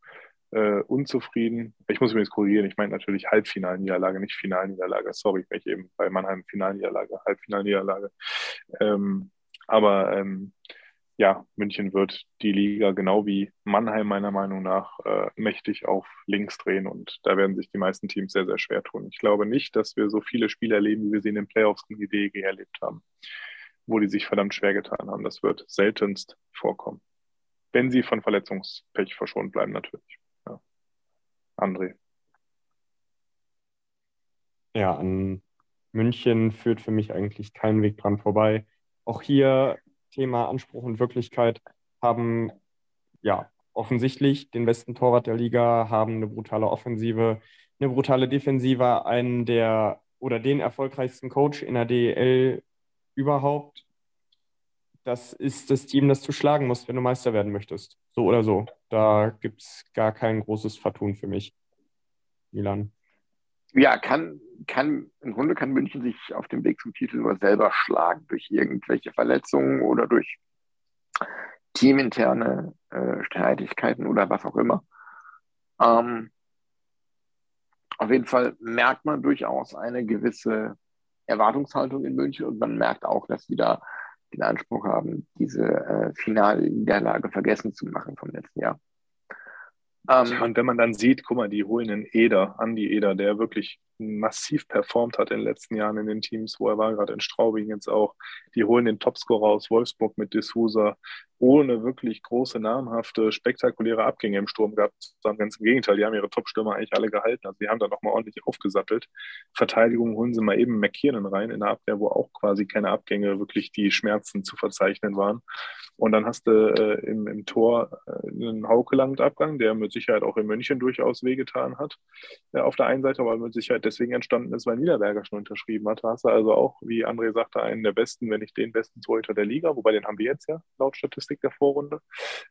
äh, unzufrieden. Ich muss mich jetzt korrigieren, ich meine natürlich Halbfinalniederlage, nicht Finalniederlage. Sorry, ich eben bei Mannheim Finalniederlage, Halbfinalniederlage. Ähm, aber ähm, ja, München wird die Liga genau wie Mannheim meiner Meinung nach äh, mächtig auf links drehen und da werden sich die meisten Teams sehr, sehr schwer tun. Ich glaube nicht, dass wir so viele Spiele erleben, wie wir sie in den Playoffs gegen die DEG erlebt haben, wo die sich verdammt schwer getan haben. Das wird seltenst vorkommen. Wenn sie von Verletzungspech verschont bleiben, natürlich. Ja. André. Ja, an München führt für mich eigentlich kein Weg dran vorbei. Auch hier Thema Anspruch und Wirklichkeit haben ja offensichtlich den besten Torwart der Liga, haben eine brutale Offensive, eine brutale Defensive, einen der oder den erfolgreichsten Coach in der DEL überhaupt. Das ist das Team, das du schlagen musst, wenn du Meister werden möchtest. So oder so. Da gibt es gar kein großes Vertun für mich. Milan. Ja, kann, kann, im Grunde kann München sich auf dem Weg zum Titel nur selber schlagen durch irgendwelche Verletzungen oder durch teaminterne äh, Streitigkeiten oder was auch immer. Ähm, auf jeden Fall merkt man durchaus eine gewisse Erwartungshaltung in München und man merkt auch, dass sie da den Anspruch haben, diese äh, Finalniederlage vergessen zu machen vom letzten Jahr. Ähm, und wenn man dann sieht, guck mal, die holen einen Eder, Andi Eder, der wirklich massiv performt hat in den letzten Jahren in den Teams, wo er war, gerade in Straubing jetzt auch. Die holen den Topscorer aus Wolfsburg mit D'Souza, ohne wirklich große, namhafte, spektakuläre Abgänge im Sturm gehabt. Sondern ganz im Gegenteil, die haben ihre Topstürmer eigentlich alle gehalten. Also die haben da nochmal ordentlich aufgesattelt. Verteidigung holen sie mal eben McKiernan rein in der Abwehr, wo auch quasi keine Abgänge wirklich die Schmerzen zu verzeichnen waren. Und dann hast du äh, im, im Tor äh, einen Haukeland-Abgang, der mit Sicherheit auch in München durchaus wehgetan hat. Äh, auf der einen Seite, aber mit Sicherheit deswegen entstanden ist, weil Niederberger schon unterschrieben hat. Da hast du also auch, wie André sagte, einen der besten, wenn nicht den besten Torhüter der Liga, wobei den haben wir jetzt ja, laut Statistik der Vorrunde.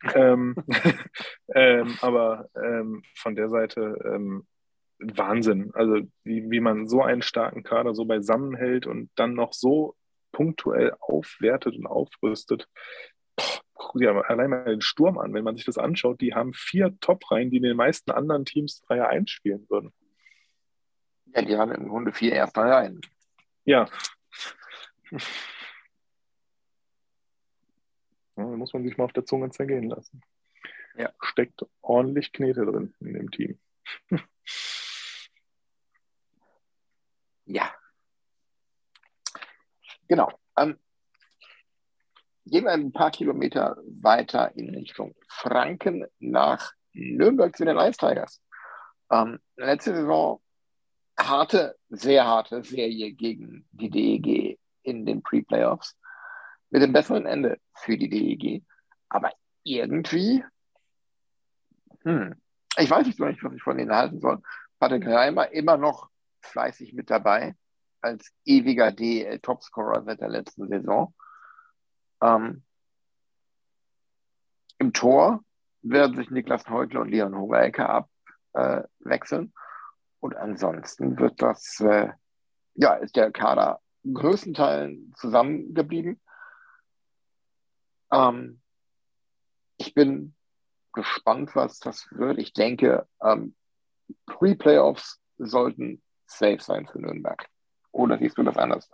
*laughs* ähm, *laughs* ähm, aber ähm, von der Seite ähm, Wahnsinn. Also wie, wie man so einen starken Kader so beisammenhält und dann noch so punktuell aufwertet und aufrüstet guck dir allein mal den Sturm an. Wenn man sich das anschaut, die haben vier Top-Reihen, die in den meisten anderen Teams Dreier einspielen würden. Ja, die haben im Grunde vier erste Reihen. Ja. ja. muss man sich mal auf der Zunge zergehen lassen. Ja. Steckt ordentlich Knete drin in dem Team. ja. Genau. Ähm, gehen wir ein paar Kilometer weiter in Richtung Franken nach Nürnberg zu den Ice Tigers. Ähm, letzte Saison harte, sehr harte Serie gegen die DEG in den Pre-Playoffs. Mit dem besseren Ende für die DEG. Aber irgendwie, hm, ich weiß nicht, was ich von denen halten soll. Patrick Reimer immer noch fleißig mit dabei als ewiger DEL-Topscorer seit der letzten Saison. Ähm, Im Tor werden sich Niklas Heutler und Leon Hogelke abwechseln. Äh, und ansonsten wird das, äh, ja, ist der Kader größtenteils zusammengeblieben. Ähm, ich bin gespannt, was das wird. Ich denke, ähm, Pre-Playoffs sollten safe sein für Nürnberg. Oder siehst du das anders?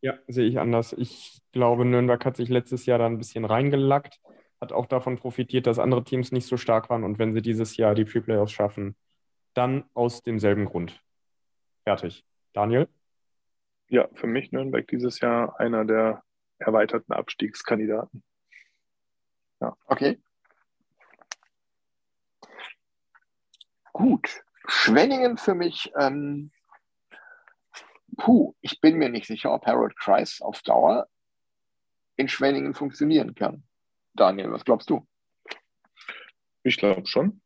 Ja, sehe ich anders. Ich glaube, Nürnberg hat sich letztes Jahr da ein bisschen reingelackt, hat auch davon profitiert, dass andere Teams nicht so stark waren. Und wenn sie dieses Jahr die Pre-Playoffs schaffen, dann aus demselben Grund. Fertig. Daniel? Ja, für mich Nürnberg dieses Jahr einer der erweiterten Abstiegskandidaten. Ja. Okay. Gut. Schwenningen für mich ähm, puh, ich bin mir nicht sicher, ob Harold Kreis auf Dauer in Schwenningen funktionieren kann. Daniel, was glaubst du? Ich glaube schon.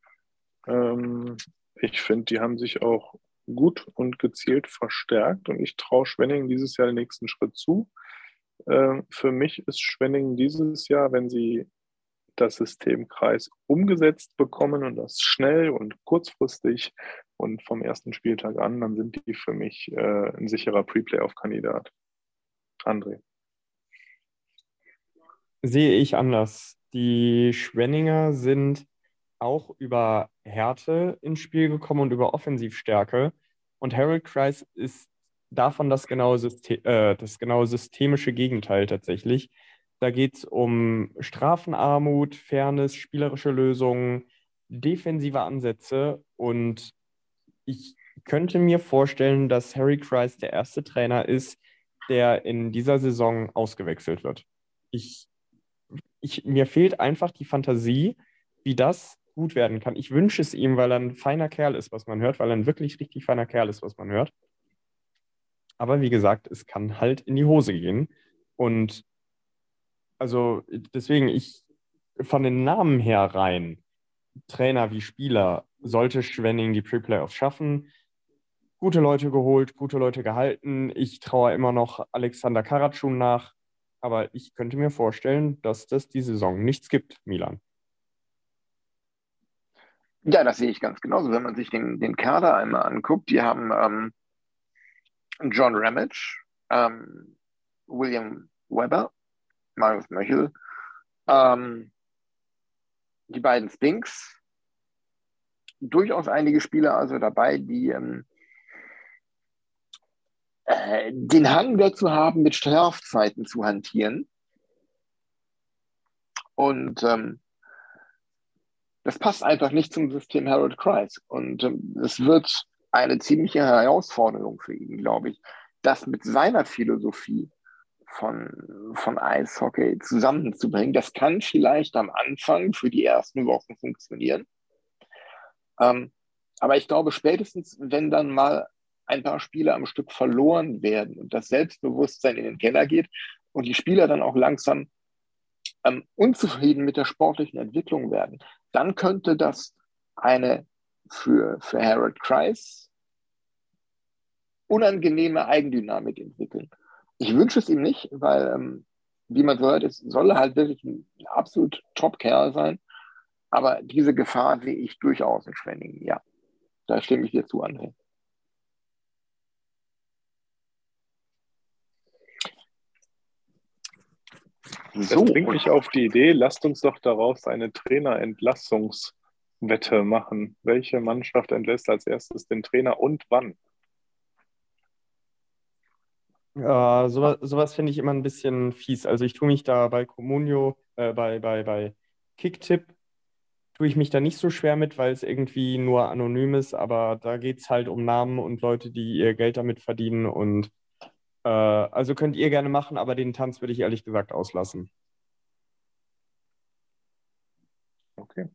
Ähm, ich finde, die haben sich auch gut und gezielt verstärkt und ich traue Schwenningen dieses Jahr den nächsten Schritt zu. Ähm, für mich ist Schwenningen dieses Jahr, wenn sie das Systemkreis umgesetzt bekommen und das schnell und kurzfristig und vom ersten Spieltag an, dann sind die für mich äh, ein sicherer Pre-Playoff-Kandidat. André. Sehe ich anders. Die Schwenninger sind auch über Härte ins Spiel gekommen und über Offensivstärke. Und Harold Kreis ist davon das genaue, System, äh, das genaue systemische Gegenteil tatsächlich Da geht es um Strafenarmut, Fairness, spielerische Lösungen, defensive Ansätze und ich könnte mir vorstellen, dass Harry Kreis der erste Trainer ist, der in dieser Saison ausgewechselt wird. Ich, ich, mir fehlt einfach die Fantasie, wie das gut werden kann. Ich wünsche es ihm, weil er ein feiner Kerl ist, was man hört, weil er ein wirklich richtig feiner Kerl ist, was man hört. Aber wie gesagt, es kann halt in die Hose gehen. Und also deswegen, ich von den Namen her rein, Trainer wie Spieler, sollte Schwenning die Pre-Playoffs schaffen. Gute Leute geholt, gute Leute gehalten. Ich traue immer noch Alexander Karatschun nach. Aber ich könnte mir vorstellen, dass das die Saison nichts gibt, Milan. Ja, das sehe ich ganz genauso. Wenn man sich den, den Kader einmal anguckt, die haben ähm, John Ramage, ähm, William Weber, Marius Möchel, ähm, die beiden Spinks, durchaus einige Spieler also dabei, die ähm, äh, den Hang dazu haben, mit Strafzeiten zu hantieren. Und ähm, das passt einfach nicht zum System Harold Kreis. Und ähm, es wird eine ziemliche Herausforderung für ihn, glaube ich, das mit seiner Philosophie von, von Eishockey zusammenzubringen. Das kann vielleicht am Anfang für die ersten Wochen funktionieren. Ähm, aber ich glaube, spätestens, wenn dann mal ein paar Spiele am Stück verloren werden und das Selbstbewusstsein in den Keller geht und die Spieler dann auch langsam ähm, unzufrieden mit der sportlichen Entwicklung werden, dann könnte das eine für, für Harold Kreis unangenehme Eigendynamik entwickeln. Ich wünsche es ihm nicht, weil, ähm, wie man so hört, es soll halt wirklich ein, absolut Top-Kerl sein. Aber diese Gefahr sehe ich durchaus in Schwenningen, ja. Da stimme ich dir zu, André. Das bringt mich auf die Idee, lasst uns doch daraus eine Trainerentlassungswette machen. Welche Mannschaft entlässt als erstes den Trainer und wann? Äh, sowas sowas finde ich immer ein bisschen fies. Also ich tue mich da bei Comunio, äh, bei, bei, bei Kicktip, tue ich mich da nicht so schwer mit, weil es irgendwie nur anonym ist, aber da geht es halt um Namen und Leute, die ihr Geld damit verdienen und äh, also könnt ihr gerne machen, aber den Tanz würde ich ehrlich gesagt auslassen. Okay.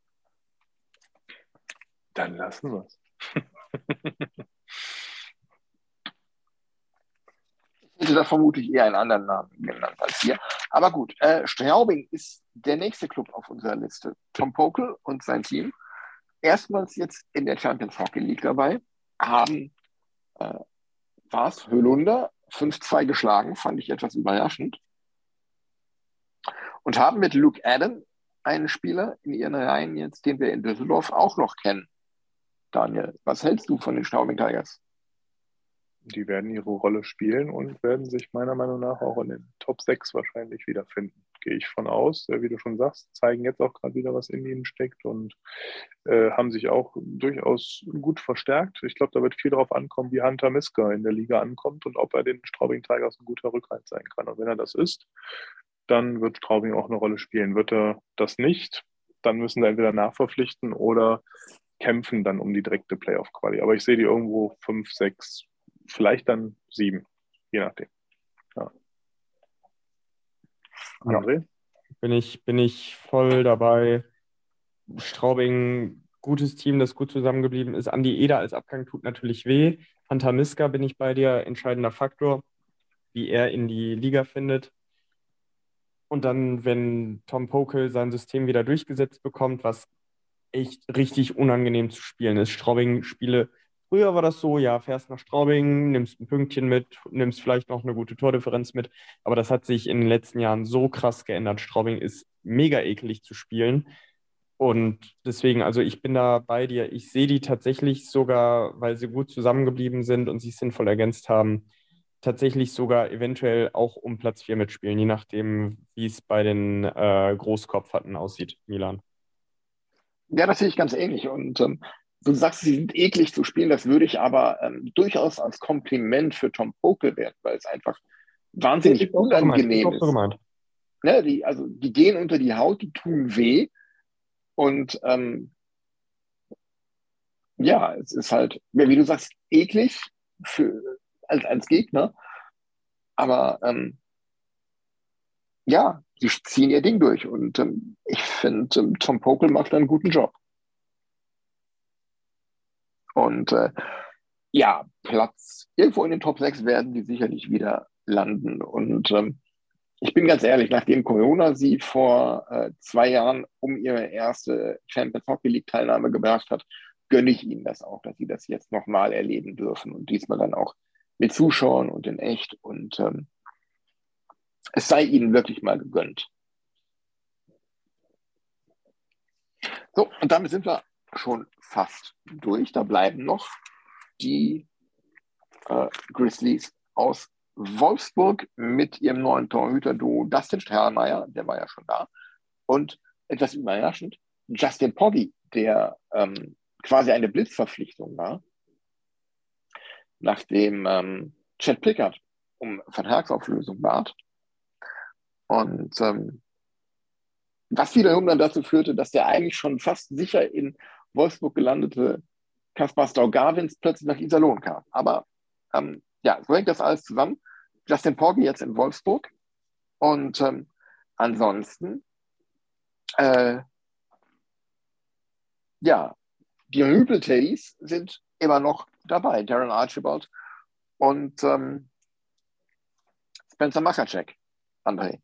Dann lassen wir es. Ich hätte da vermutlich eher einen anderen Namen genannt als hier. Aber gut, äh, Straubing ist der nächste Club auf unserer Liste. Tom Pokel und sein Team, erstmals jetzt in der Champions Hockey League dabei, haben, äh, war es, Höhlunder 5-2 geschlagen, fand ich etwas überraschend. Und haben mit Luke Adam einen Spieler in ihren Reihen jetzt, den wir in Düsseldorf auch noch kennen. Daniel, was hältst du von den Straubing Tigers? Die werden ihre Rolle spielen und werden sich meiner Meinung nach auch in den Top 6 wahrscheinlich wiederfinden. Gehe ich von aus, wie du schon sagst, zeigen jetzt auch gerade wieder, was in ihnen steckt und äh, haben sich auch durchaus gut verstärkt. Ich glaube, da wird viel darauf ankommen, wie Hunter Miska in der Liga ankommt und ob er den Straubing Tigers ein guter Rückhalt sein kann. Und wenn er das ist, dann wird Straubing auch eine Rolle spielen. Wird er das nicht, dann müssen sie entweder nachverpflichten oder kämpfen dann um die direkte Playoff-Quali. Aber ich sehe die irgendwo 5, 6, vielleicht dann sieben, je nachdem. Ja. André? Bin ich, bin ich voll dabei. Straubing, gutes Team, das gut zusammengeblieben ist. Andi Eder als Abgang tut natürlich weh. Hunter Miska bin ich bei dir, entscheidender Faktor, wie er in die Liga findet. Und dann, wenn Tom Pokel sein System wieder durchgesetzt bekommt, was echt richtig unangenehm zu spielen ist. Straubing-Spiele Früher war das so, ja, fährst nach Straubing, nimmst ein Pünktchen mit, nimmst vielleicht noch eine gute Tordifferenz mit. Aber das hat sich in den letzten Jahren so krass geändert. Straubing ist mega eklig zu spielen. Und deswegen, also ich bin da bei dir. Ich sehe die tatsächlich sogar, weil sie gut zusammengeblieben sind und sich sinnvoll ergänzt haben, tatsächlich sogar eventuell auch um Platz 4 mitspielen, je nachdem, wie es bei den äh, Großkopfhatten aussieht, Milan. Ja, das sehe ich ganz ähnlich. Und ähm, du sagst, sie sind eklig zu spielen, das würde ich aber ähm, durchaus als Kompliment für Tom Pokel werten, weil es einfach wahnsinnig unangenehm ist. ne, die, also die gehen unter die Haut, die tun weh. Und ähm, ja, es ist halt, wie du sagst, eklig für, als, als Gegner. Aber ähm, ja, die ziehen ihr Ding durch. Und ähm, ich finde, Tom Pokel macht einen guten Job. Und äh, ja, Platz irgendwo in den Top 6 werden die sicherlich wieder landen. Und ähm, ich bin ganz ehrlich, nachdem Corona sie vor äh, zwei Jahren um ihre erste Champions Hockey League Teilnahme gebracht hat, gönne ich ihnen das auch, dass sie das jetzt nochmal erleben dürfen und diesmal dann auch mit Zuschauern und in echt. Und ähm, es sei ihnen wirklich mal gegönnt. So, und damit sind wir schon fast durch. Da bleiben noch die äh, Grizzlies aus Wolfsburg mit ihrem neuen Torhüter-Duo Dustin Sterlmeier, der war ja schon da, und etwas überraschend, Justin Poggi, der ähm, quasi eine Blitzverpflichtung war, nachdem ähm, Chad Pickard um Vertragsauflösung bat. Und ähm, was wiederum dann dazu führte, dass der eigentlich schon fast sicher in Wolfsburg gelandete Kaspar Staugarwins plötzlich nach Iserlohn kam. Aber ähm, ja, so hängt das alles zusammen. Justin Poggi jetzt in Wolfsburg. Und ähm, ansonsten, äh, ja, die Rüpel-Teddys sind immer noch dabei. Darren Archibald und ähm, Spencer Machacek, André.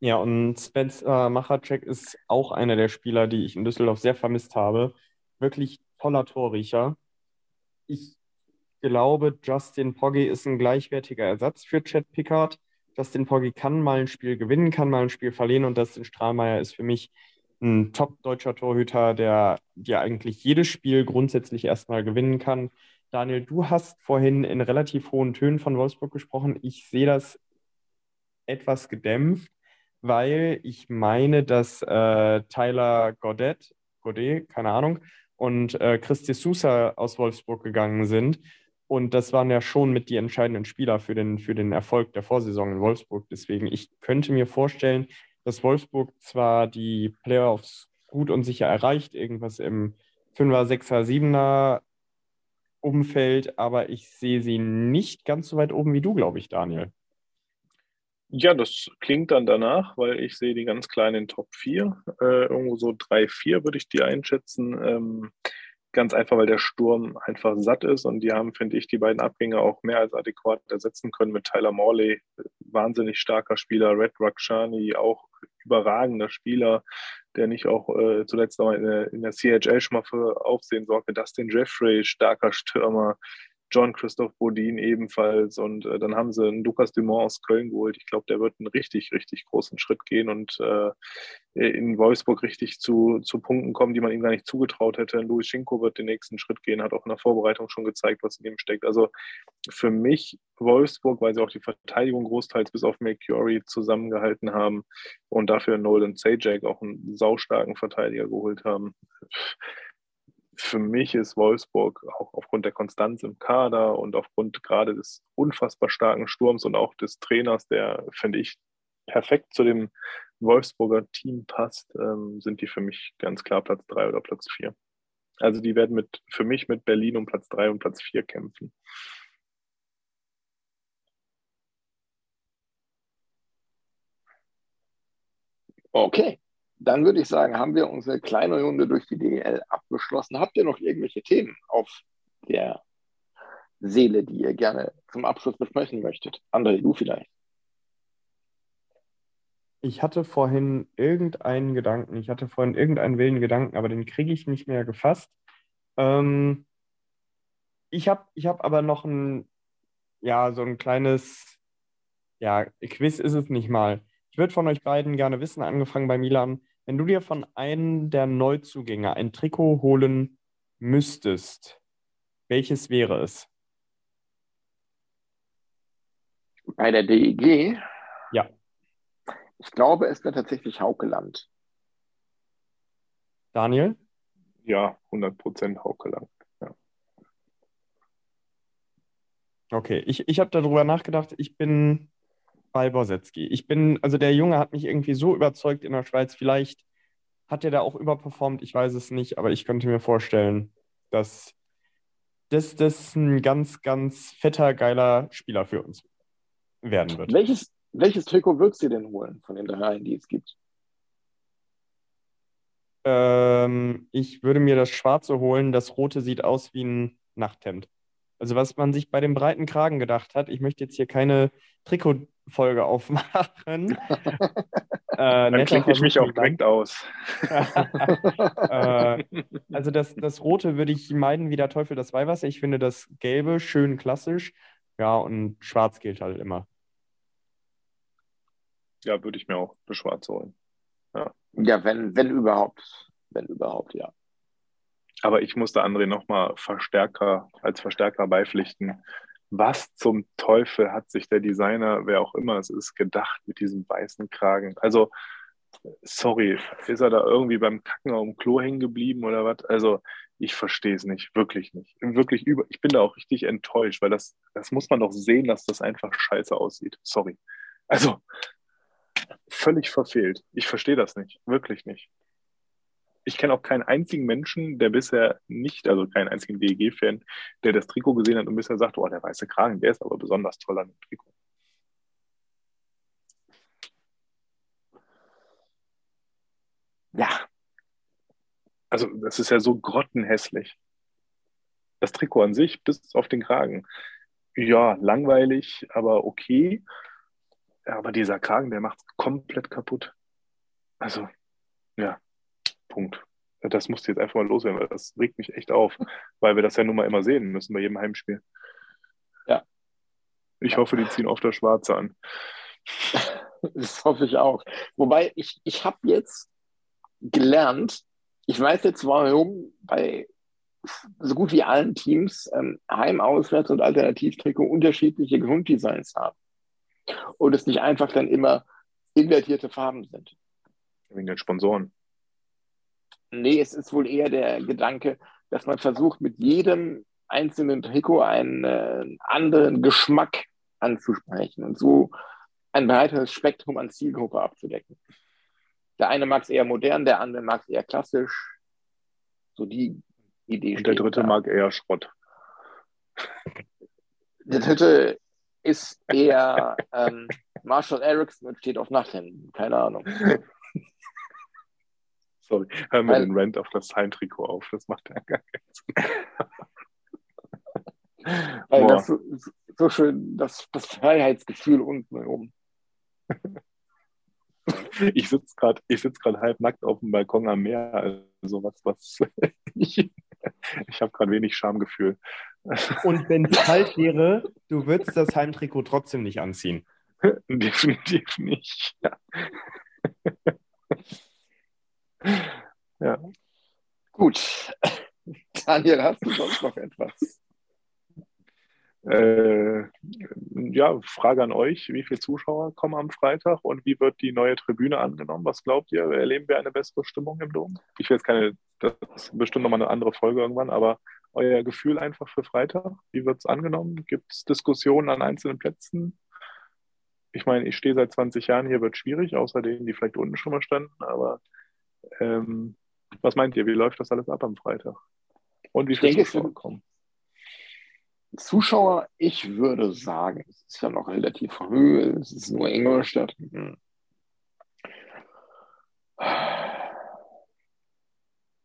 Ja, und Spencer Machacek ist auch einer der Spieler, die ich in Düsseldorf sehr vermisst habe. Wirklich toller Torriecher. Ich glaube, Justin Poggi ist ein gleichwertiger Ersatz für Chad Pickard. Justin Poggi kann mal ein Spiel gewinnen, kann mal ein Spiel verlieren und Dustin Strahlmeier ist für mich ein top-deutscher Torhüter, der dir eigentlich jedes Spiel grundsätzlich erstmal gewinnen kann. Daniel, du hast vorhin in relativ hohen Tönen von Wolfsburg gesprochen. Ich sehe das etwas gedämpft, weil ich meine, dass äh, Tyler Godet, Godet, keine Ahnung, und äh, Christi Sousa aus Wolfsburg gegangen sind. Und das waren ja schon mit die entscheidenden Spieler für den, für den Erfolg der Vorsaison in Wolfsburg. Deswegen, ich könnte mir vorstellen, dass Wolfsburg zwar die Playoffs gut und sicher erreicht, irgendwas im 5er, 6er, 7er Umfeld, aber ich sehe sie nicht ganz so weit oben wie du, glaube ich, Daniel. Ja, das klingt dann danach, weil ich sehe die ganz kleinen Top 4. Äh, irgendwo so 3, 4 würde ich die einschätzen. Ähm, Ganz einfach, weil der Sturm einfach satt ist und die haben, finde ich, die beiden Abgänge auch mehr als adäquat ersetzen können mit Tyler Morley, wahnsinnig starker Spieler, Red Rakshani, auch überragender Spieler, der nicht auch äh, zuletzt auch in der, in der CHL schon mal für Aufsehen sorgte. Dustin Jeffrey, starker Stürmer, John Christoph Bodin ebenfalls. Und äh, dann haben sie einen Lukas Dumont aus Köln geholt. Ich glaube, der wird einen richtig, richtig großen Schritt gehen und äh, in Wolfsburg richtig zu, zu Punkten kommen, die man ihm gar nicht zugetraut hätte. Louis Schinko wird den nächsten Schritt gehen, hat auch in der Vorbereitung schon gezeigt, was in ihm steckt. Also für mich Wolfsburg, weil sie auch die Verteidigung großteils bis auf McCurry zusammengehalten haben und dafür Nolan Sajak auch einen saustarken Verteidiger geholt haben für mich ist Wolfsburg auch aufgrund der Konstanz im Kader und aufgrund gerade des unfassbar starken Sturms und auch des Trainers, der, finde ich, perfekt zu dem Wolfsburger Team passt, ähm, sind die für mich ganz klar Platz 3 oder Platz 4. Also die werden mit, für mich mit Berlin um Platz 3 und Platz 4 kämpfen. Okay, dann würde ich sagen, haben wir unsere kleine Runde durch die DL abgeschlossen. Habt ihr noch irgendwelche Themen auf der Seele, die ihr gerne zum Abschluss besprechen möchtet? André, du vielleicht. Ich hatte vorhin irgendeinen Gedanken, ich hatte vorhin irgendeinen wilden Gedanken, aber den kriege ich nicht mehr gefasst. Ähm, ich habe ich hab aber noch ein, ja, so ein kleines, ja, Quiz ist es nicht mal. Ich würde von euch beiden gerne wissen, angefangen bei Milan, wenn du dir von einem der Neuzugänge ein Trikot holen müsstest, welches wäre es? Bei der DEG? Ja. Ich glaube, es wäre tatsächlich Haukeland. Daniel? Ja, 100% Haukeland. Ja. Okay, ich, ich habe darüber nachgedacht. Ich bin bei Borsetski. Ich bin, also der Junge hat mich irgendwie so überzeugt in der Schweiz. Vielleicht hat er da auch überperformt, ich weiß es nicht, aber ich könnte mir vorstellen, dass das, das ein ganz, ganz fetter, geiler Spieler für uns werden wird. Welches, welches Trikot würdest du denn holen von den dreien, die es gibt? Ähm, ich würde mir das Schwarze holen. Das Rote sieht aus wie ein Nachthemd. Also was man sich bei dem breiten Kragen gedacht hat, ich möchte jetzt hier keine Trikotfolge *laughs* aufmachen. äh, Dann klinge ich mich auch direkt aus. *laughs* äh, also das, das Rote würde ich meiden wie der Teufel das Weihwasser. Ich finde das Gelbe schön klassisch. Ja, und Schwarz gilt halt immer. Ja, würde ich mir auch das Schwarze holen. Ja, ja wenn, wenn überhaupt. Wenn überhaupt, ja. Aber ich musste André nochmal Verstärker, als Verstärker beipflichten. Was zum Teufel hat sich der Designer, wer auch immer es ist, gedacht mit diesem weißen Kragen? Also, sorry, ist er da irgendwie beim Kacken auf dem Klo hängen geblieben oder was? Also, ich verstehe es nicht, wirklich nicht. Wirklich über, ich bin da auch richtig enttäuscht, weil das, das muss man doch sehen, dass das einfach scheiße aussieht. Sorry. Also, völlig verfehlt. Ich verstehe das nicht, wirklich nicht ich kenne auch keinen einzigen Menschen, der bisher nicht, also keinen einzigen DEG-Fan, der das Trikot gesehen hat und bisher sagt, oh, der weiße Kragen, der ist aber besonders toll an dem Trikot. Ja. Also, das ist ja so grottenhässlich. Das Trikot an sich, bis auf den Kragen. Ja, langweilig, aber okay. Aber dieser Kragen, der macht es komplett kaputt. Also, ja. Punkt. Das musste jetzt einfach mal loswerden, weil das regt mich echt auf, *laughs* weil wir das ja nun mal immer sehen müssen bei jedem Heimspiel. Ja. Ich hoffe, die ziehen oft das Schwarze an. *laughs* Das hoffe ich auch. Wobei, ich, ich habe jetzt gelernt, ich weiß jetzt, warum bei so gut wie allen Teams ähm, Heim-, Auswärts- und Alternativtrikot unterschiedliche Grunddesigns haben. Und es nicht einfach dann immer invertierte Farben sind. Wegen den Sponsoren. Nee, es ist wohl eher der Gedanke, dass man versucht, mit jedem einzelnen Trikot einen äh, anderen Geschmack anzusprechen und so ein breiteres Spektrum an Zielgruppe abzudecken. Der eine mag es eher modern, der andere mag es eher klassisch. So die Idee. Und der dritte da. mag eher Schrott. Der dritte ist eher ähm, Marshall Erickson und steht auf Nachthemden. Keine Ahnung. *laughs* Sorry, hören wir den Rant auf das Heimtrikot auf. Das macht ja gar keinen Sinn. *laughs* Weil das so, so, schön, das, das Freiheitsgefühl unten rum. Ich sitze gerade sitz halb nackt auf dem Balkon am Meer. Also was, was *laughs* ich, ich habe gerade wenig Schamgefühl. Und wenn *laughs* es kalt wäre, du würdest das Heimtrikot trotzdem nicht anziehen. Definitiv nicht. Ja. *laughs* Ja. Gut. *laughs* Daniel, hast du sonst noch etwas? Äh, ja, Frage an euch. Wie viele Zuschauer kommen am Freitag und wie wird die neue Tribüne angenommen? Was glaubt ihr? Erleben wir eine bessere Stimmung im Dom? Ich will jetzt keine, das ist bestimmt nochmal eine andere Folge irgendwann, aber euer Gefühl einfach für Freitag? Wie wird es angenommen? Gibt es Diskussionen an einzelnen Plätzen? Ich meine, ich stehe seit 20 Jahren hier, wird schwierig, außer denen, die vielleicht unten schon mal standen, aber ähm, was meint ihr, wie läuft das alles ab am Freitag? Und wie viele denke, Zuschauer kommen? Zuschauer, ich würde sagen, es ist ja noch relativ früh, es ist nur Ingolstadt. Hm.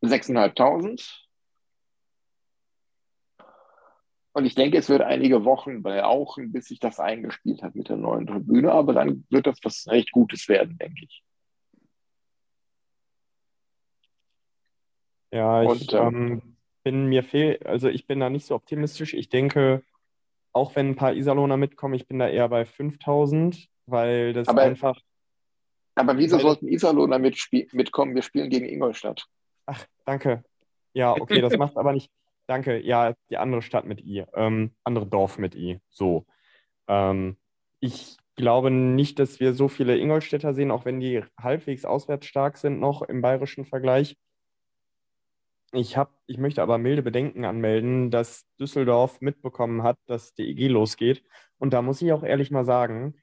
Sechseinhalbtausend. Und ich denke, es wird einige Wochen brauchen, bis sich das eingespielt hat mit der neuen Tribüne, aber dann wird das was recht Gutes werden, denke ich. Ja, ich Und, ähm, ähm, bin mir fehl, also ich bin da nicht so optimistisch. Ich denke, auch wenn ein paar Iserlohner mitkommen, ich bin da eher bei 5000, weil das aber, einfach. Aber wieso sollten Iserlohner mitkommen? Wir spielen gegen Ingolstadt. Ach, danke. Ja, okay, das macht aber nicht. *laughs* Danke. Ja, die andere Stadt mit I, ähm, andere Dorf mit I. So. Ähm, ich glaube nicht, dass wir so viele Ingolstädter sehen, auch wenn die halbwegs auswärts stark sind noch im bayerischen Vergleich. Ich, hab, ich möchte aber milde Bedenken anmelden, dass Düsseldorf mitbekommen hat, dass die EG losgeht. Und da muss ich auch ehrlich mal sagen,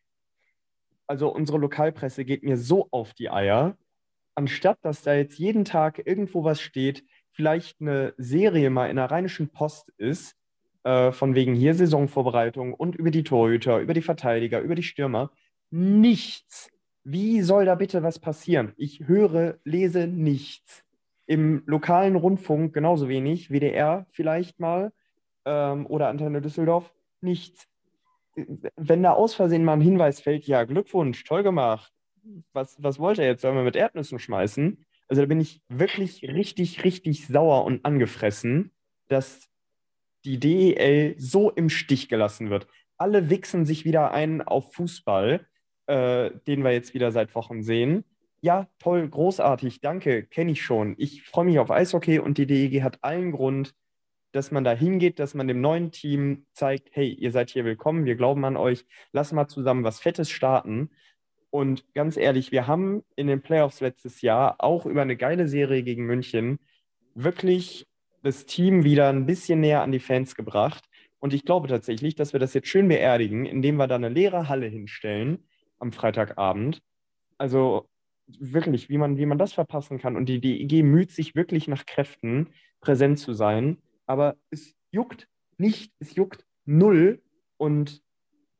also unsere Lokalpresse geht mir so auf die Eier, anstatt dass da jetzt jeden Tag irgendwo was steht, vielleicht eine Serie mal in der Rheinischen Post ist, äh, von wegen hier Saisonvorbereitung und über die Torhüter, über die Verteidiger, über die Stürmer. Nichts. Wie soll da bitte was passieren? Ich höre, lese nichts. Im lokalen Rundfunk genauso wenig, WDR vielleicht mal ähm, oder Antenne Düsseldorf, nichts. Wenn da aus Versehen mal ein Hinweis fällt, ja, Glückwunsch, toll gemacht. Was, was wollte er jetzt? Sollen wir mit Erdnüssen schmeißen? Also da bin ich wirklich richtig, richtig sauer und angefressen, dass die DEL so im Stich gelassen wird. Alle wichsen sich wieder ein auf Fußball, äh, den wir jetzt wieder seit Wochen sehen. Ja, toll, großartig, danke, kenne ich schon. Ich freue mich auf Eishockey und die DEG hat allen Grund, dass man da hingeht, dass man dem neuen Team zeigt, hey, ihr seid hier willkommen, wir glauben an euch, lass mal zusammen was Fettes starten. Und ganz ehrlich, wir haben in den Playoffs letztes Jahr auch über eine geile Serie gegen München wirklich das Team wieder ein bisschen näher an die Fans gebracht. Und ich glaube tatsächlich, dass wir das jetzt schön beerdigen, indem wir da eine leere Halle hinstellen am Freitagabend. Also wirklich, wie man, wie man das verpassen kann. Und die DEG müht sich wirklich nach Kräften, präsent zu sein. Aber es juckt nicht, es juckt null. Und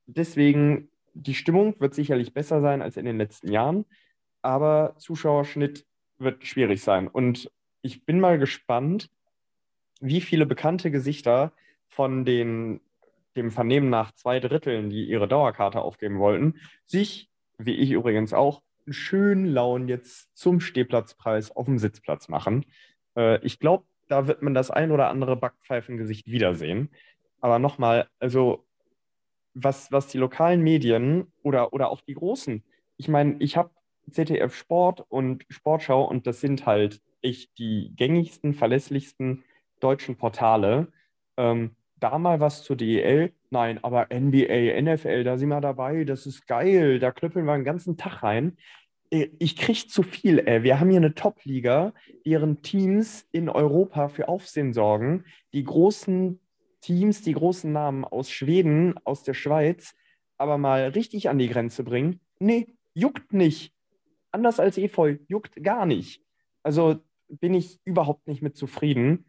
deswegen, die Stimmung wird sicherlich besser sein als in den letzten Jahren. Aber Zuschauerschnitt wird schwierig sein. Und ich bin mal gespannt, wie viele bekannte Gesichter von den, dem Vernehmen nach zwei Dritteln, die ihre Dauerkarte aufgeben wollten, sich, wie ich übrigens auch, einen schönen Laun jetzt zum Stehplatzpreis auf dem Sitzplatz machen. Äh, ich glaube, da wird man das ein oder andere Backpfeifengesicht wiedersehen. Aber nochmal, also was, was die lokalen Medien oder, oder auch die großen, ich meine, ich habe ZDF Sport und Sportschau und das sind halt echt die gängigsten, verlässlichsten deutschen Portale. Ähm, da mal was zur DEL. Nein, aber NBA, NFL, da sind wir dabei. Das ist geil. Da klöppeln wir den ganzen Tag rein. Äh, ich kriege zu viel, ey. Wir haben hier eine Top-Liga, deren Teams in Europa für Aufsehen sorgen. Die großen Teams, die großen Namen aus Schweden, aus der Schweiz, aber mal richtig an die Grenze bringen. Nee, juckt nicht. Anders als Efeu, juckt gar nicht. Also bin ich überhaupt nicht mit zufrieden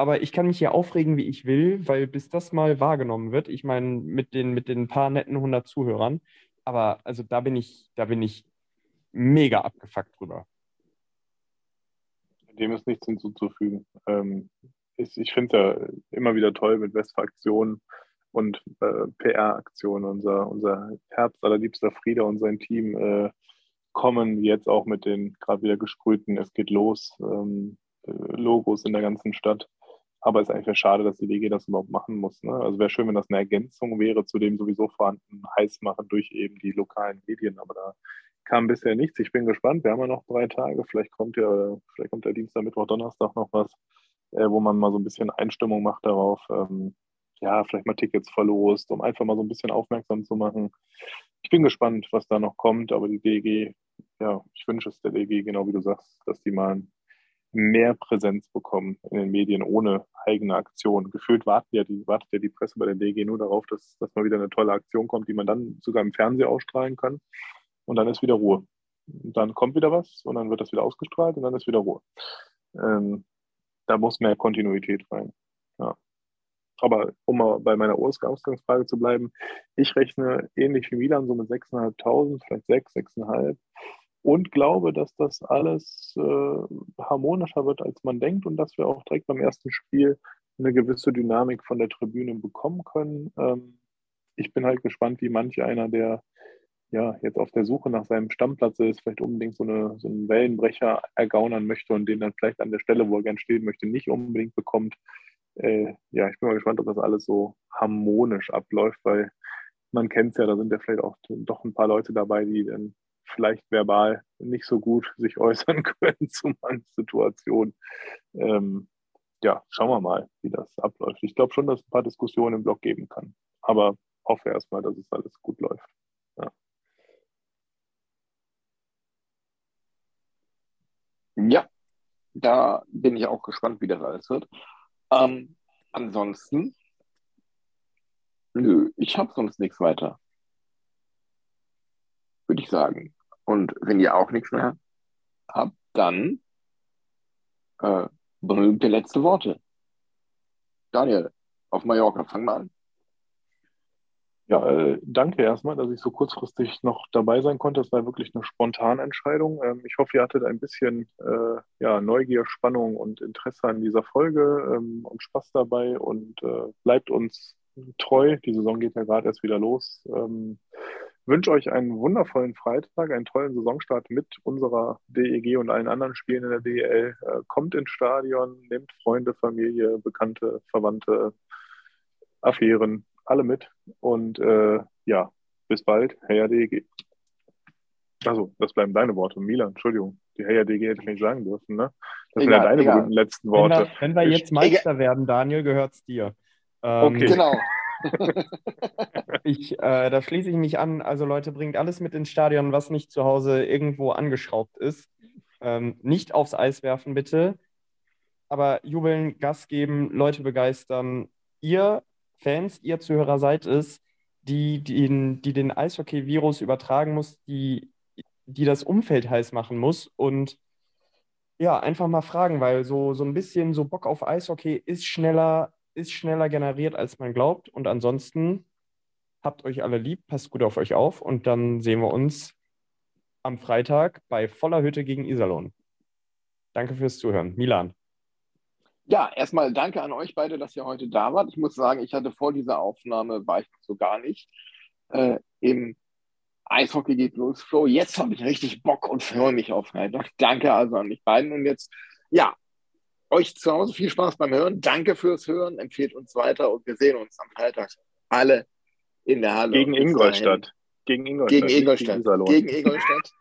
aber ich kann mich hier aufregen, wie ich will, weil bis das mal wahrgenommen wird, ich meine, mit den, mit den paar netten 100 Zuhörern, aber also da bin ich, da bin ich mega abgefuckt drüber. Dem ist nichts hinzuzufügen. Ähm, ich ich finde es ja immer wieder toll mit Westfaktionen und äh, PR-Aktionen. Unser, unser Herz allerliebster Frieder und sein Team äh, kommen jetzt auch mit den gerade wieder gesprühten Es geht los ähm, äh, Logos in der ganzen Stadt. Aber es ist eigentlich schade, dass die DG das überhaupt machen muss. Ne? Also wäre schön, wenn das eine Ergänzung wäre zu dem sowieso vorhandenen Heißmachen durch eben die lokalen Medien. Aber da kam bisher nichts. Ich bin gespannt. Wir haben ja noch drei Tage. Vielleicht kommt ja, vielleicht kommt der Dienstag, Mittwoch, Donnerstag noch was, äh, wo man mal so ein bisschen Einstimmung macht darauf. Ähm, ja, vielleicht mal Tickets verlost, um einfach mal so ein bisschen aufmerksam zu machen. Ich bin gespannt, was da noch kommt, aber die DG, ja, ich wünsche es der DG, genau wie du sagst, dass die mal mehr Präsenz bekommen in den Medien ohne eigene Aktion. Gefühlt wartet ja die, wartet ja die Presse bei der DG nur darauf, dass, dass mal wieder eine tolle Aktion kommt, die man dann sogar im Fernsehen ausstrahlen kann. Und dann ist wieder Ruhe. Und dann kommt wieder was und dann wird das wieder ausgestrahlt und dann ist wieder Ruhe. Ähm, da muss mehr Kontinuität rein. Ja. Aber um mal bei meiner Ausgangsfrage zu bleiben, ich rechne ähnlich wie Milan so mit 6.500, vielleicht 6, 6.500 und glaube, dass das alles äh, harmonischer wird, als man denkt und dass wir auch direkt beim ersten Spiel eine gewisse Dynamik von der Tribüne bekommen können. Ähm, ich bin halt gespannt, wie manch einer, der ja jetzt auf der Suche nach seinem Stammplatz ist, vielleicht unbedingt so, eine, so einen Wellenbrecher ergaunern möchte und den dann vielleicht an der Stelle, wo er gern stehen möchte, nicht unbedingt bekommt. Äh, ja, ich bin mal gespannt, ob das alles so harmonisch abläuft, weil man kennt es ja, da sind ja vielleicht auch doch ein paar Leute dabei, die dann vielleicht verbal nicht so gut sich äußern *laughs* können zu manchen Situationen. Ähm, ja, schauen wir mal, wie das abläuft. Ich glaube schon, dass es ein paar Diskussionen im Blog geben kann. Aber hoffe erstmal, dass es alles gut läuft. Ja. Ja, da bin ich auch gespannt, wie das alles wird. Ähm, ansonsten, nö, ich habe sonst nichts weiter. würde ich sagen. Und wenn ihr auch nichts mehr habt, dann äh, berühmte letzte Worte. Daniel, auf Mallorca, fang mal an. Ja, äh, danke erstmal, dass ich so kurzfristig noch dabei sein konnte. Das war wirklich eine spontane Entscheidung. Ähm, ich hoffe, ihr hattet ein bisschen äh, ja, Neugier, Spannung und Interesse an dieser Folge ähm, und Spaß dabei und äh, bleibt uns treu. Die Saison geht ja gerade erst wieder los. Ähm, wünsche euch einen wundervollen Freitag, einen tollen Saisonstart mit unserer DEG und allen anderen Spielen in der DEL. Äh, kommt ins Stadion, nehmt Freunde, Familie, Bekannte, Verwandte, Affären, alle mit. Und äh, ja, bis bald, Herr DEG. Also, das bleiben deine Worte. Milan, Entschuldigung. Die Herr DEG hätte ich nicht sagen dürfen, ne? Das sind ja deine berühmten letzten Worte. Wenn wir, wenn wir jetzt Meister werden, Daniel, gehört es dir. Ähm, okay. Genau. *laughs* ich, äh, da schließe ich mich an. Also Leute, bringt alles mit ins Stadion, was nicht zu Hause irgendwo angeschraubt ist. Ähm, nicht aufs Eis werfen, bitte. Aber jubeln, Gas geben, Leute begeistern. Ihr Fans, ihr Zuhörer seid es, die, die den, die den Eishockey-Virus übertragen muss, die, die das Umfeld heiß machen muss. Und ja, einfach mal fragen, weil so, so ein bisschen so Bock auf Eishockey ist schneller ist schneller generiert, als man glaubt. Und ansonsten habt euch alle lieb, passt gut auf euch auf und dann sehen wir uns am Freitag bei voller Hütte gegen Iserlohn. Danke fürs Zuhören. Milan. Ja, erstmal danke an euch beide, dass ihr heute da wart. Ich muss sagen, ich hatte vor dieser Aufnahme, war ich so gar nicht äh, im Eishockey geht los Flow. Jetzt habe ich richtig Bock und freue mich auf Freitag. Danke also an mich beiden. Und jetzt, ja, euch zu Hause viel Spaß beim Hören. Danke fürs Hören. Empfehlt uns weiter und wir sehen uns am Freitag alle in der Halle. Gegen Ingolstadt. Gegen Ingolstadt. Gegen Ingolstadt. Gegen Ingolstadt.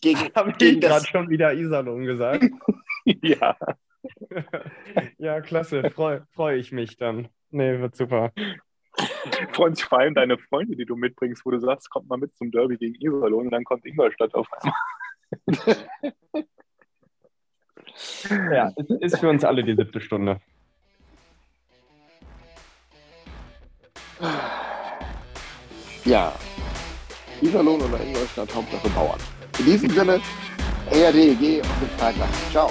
Gegen, *laughs* Habe ich gerade schon wieder Iserlohn gesagt? *laughs* ja. *laughs* ja, klasse. Freue freu ich mich dann. Nee, wird super. *laughs* Freuen sich vor allem deine Freunde, die du mitbringst, wo du sagst, kommt mal mit zum Derby gegen Iserlohn und dann kommt Ingolstadt auf einmal. *laughs* Ja, ist für uns alle die siebte Stunde. Ja, Iserlohn oder Ingolstadt, Hauptsache Bauern. In diesem Sinne, ERDG und bis Freitag. Ciao.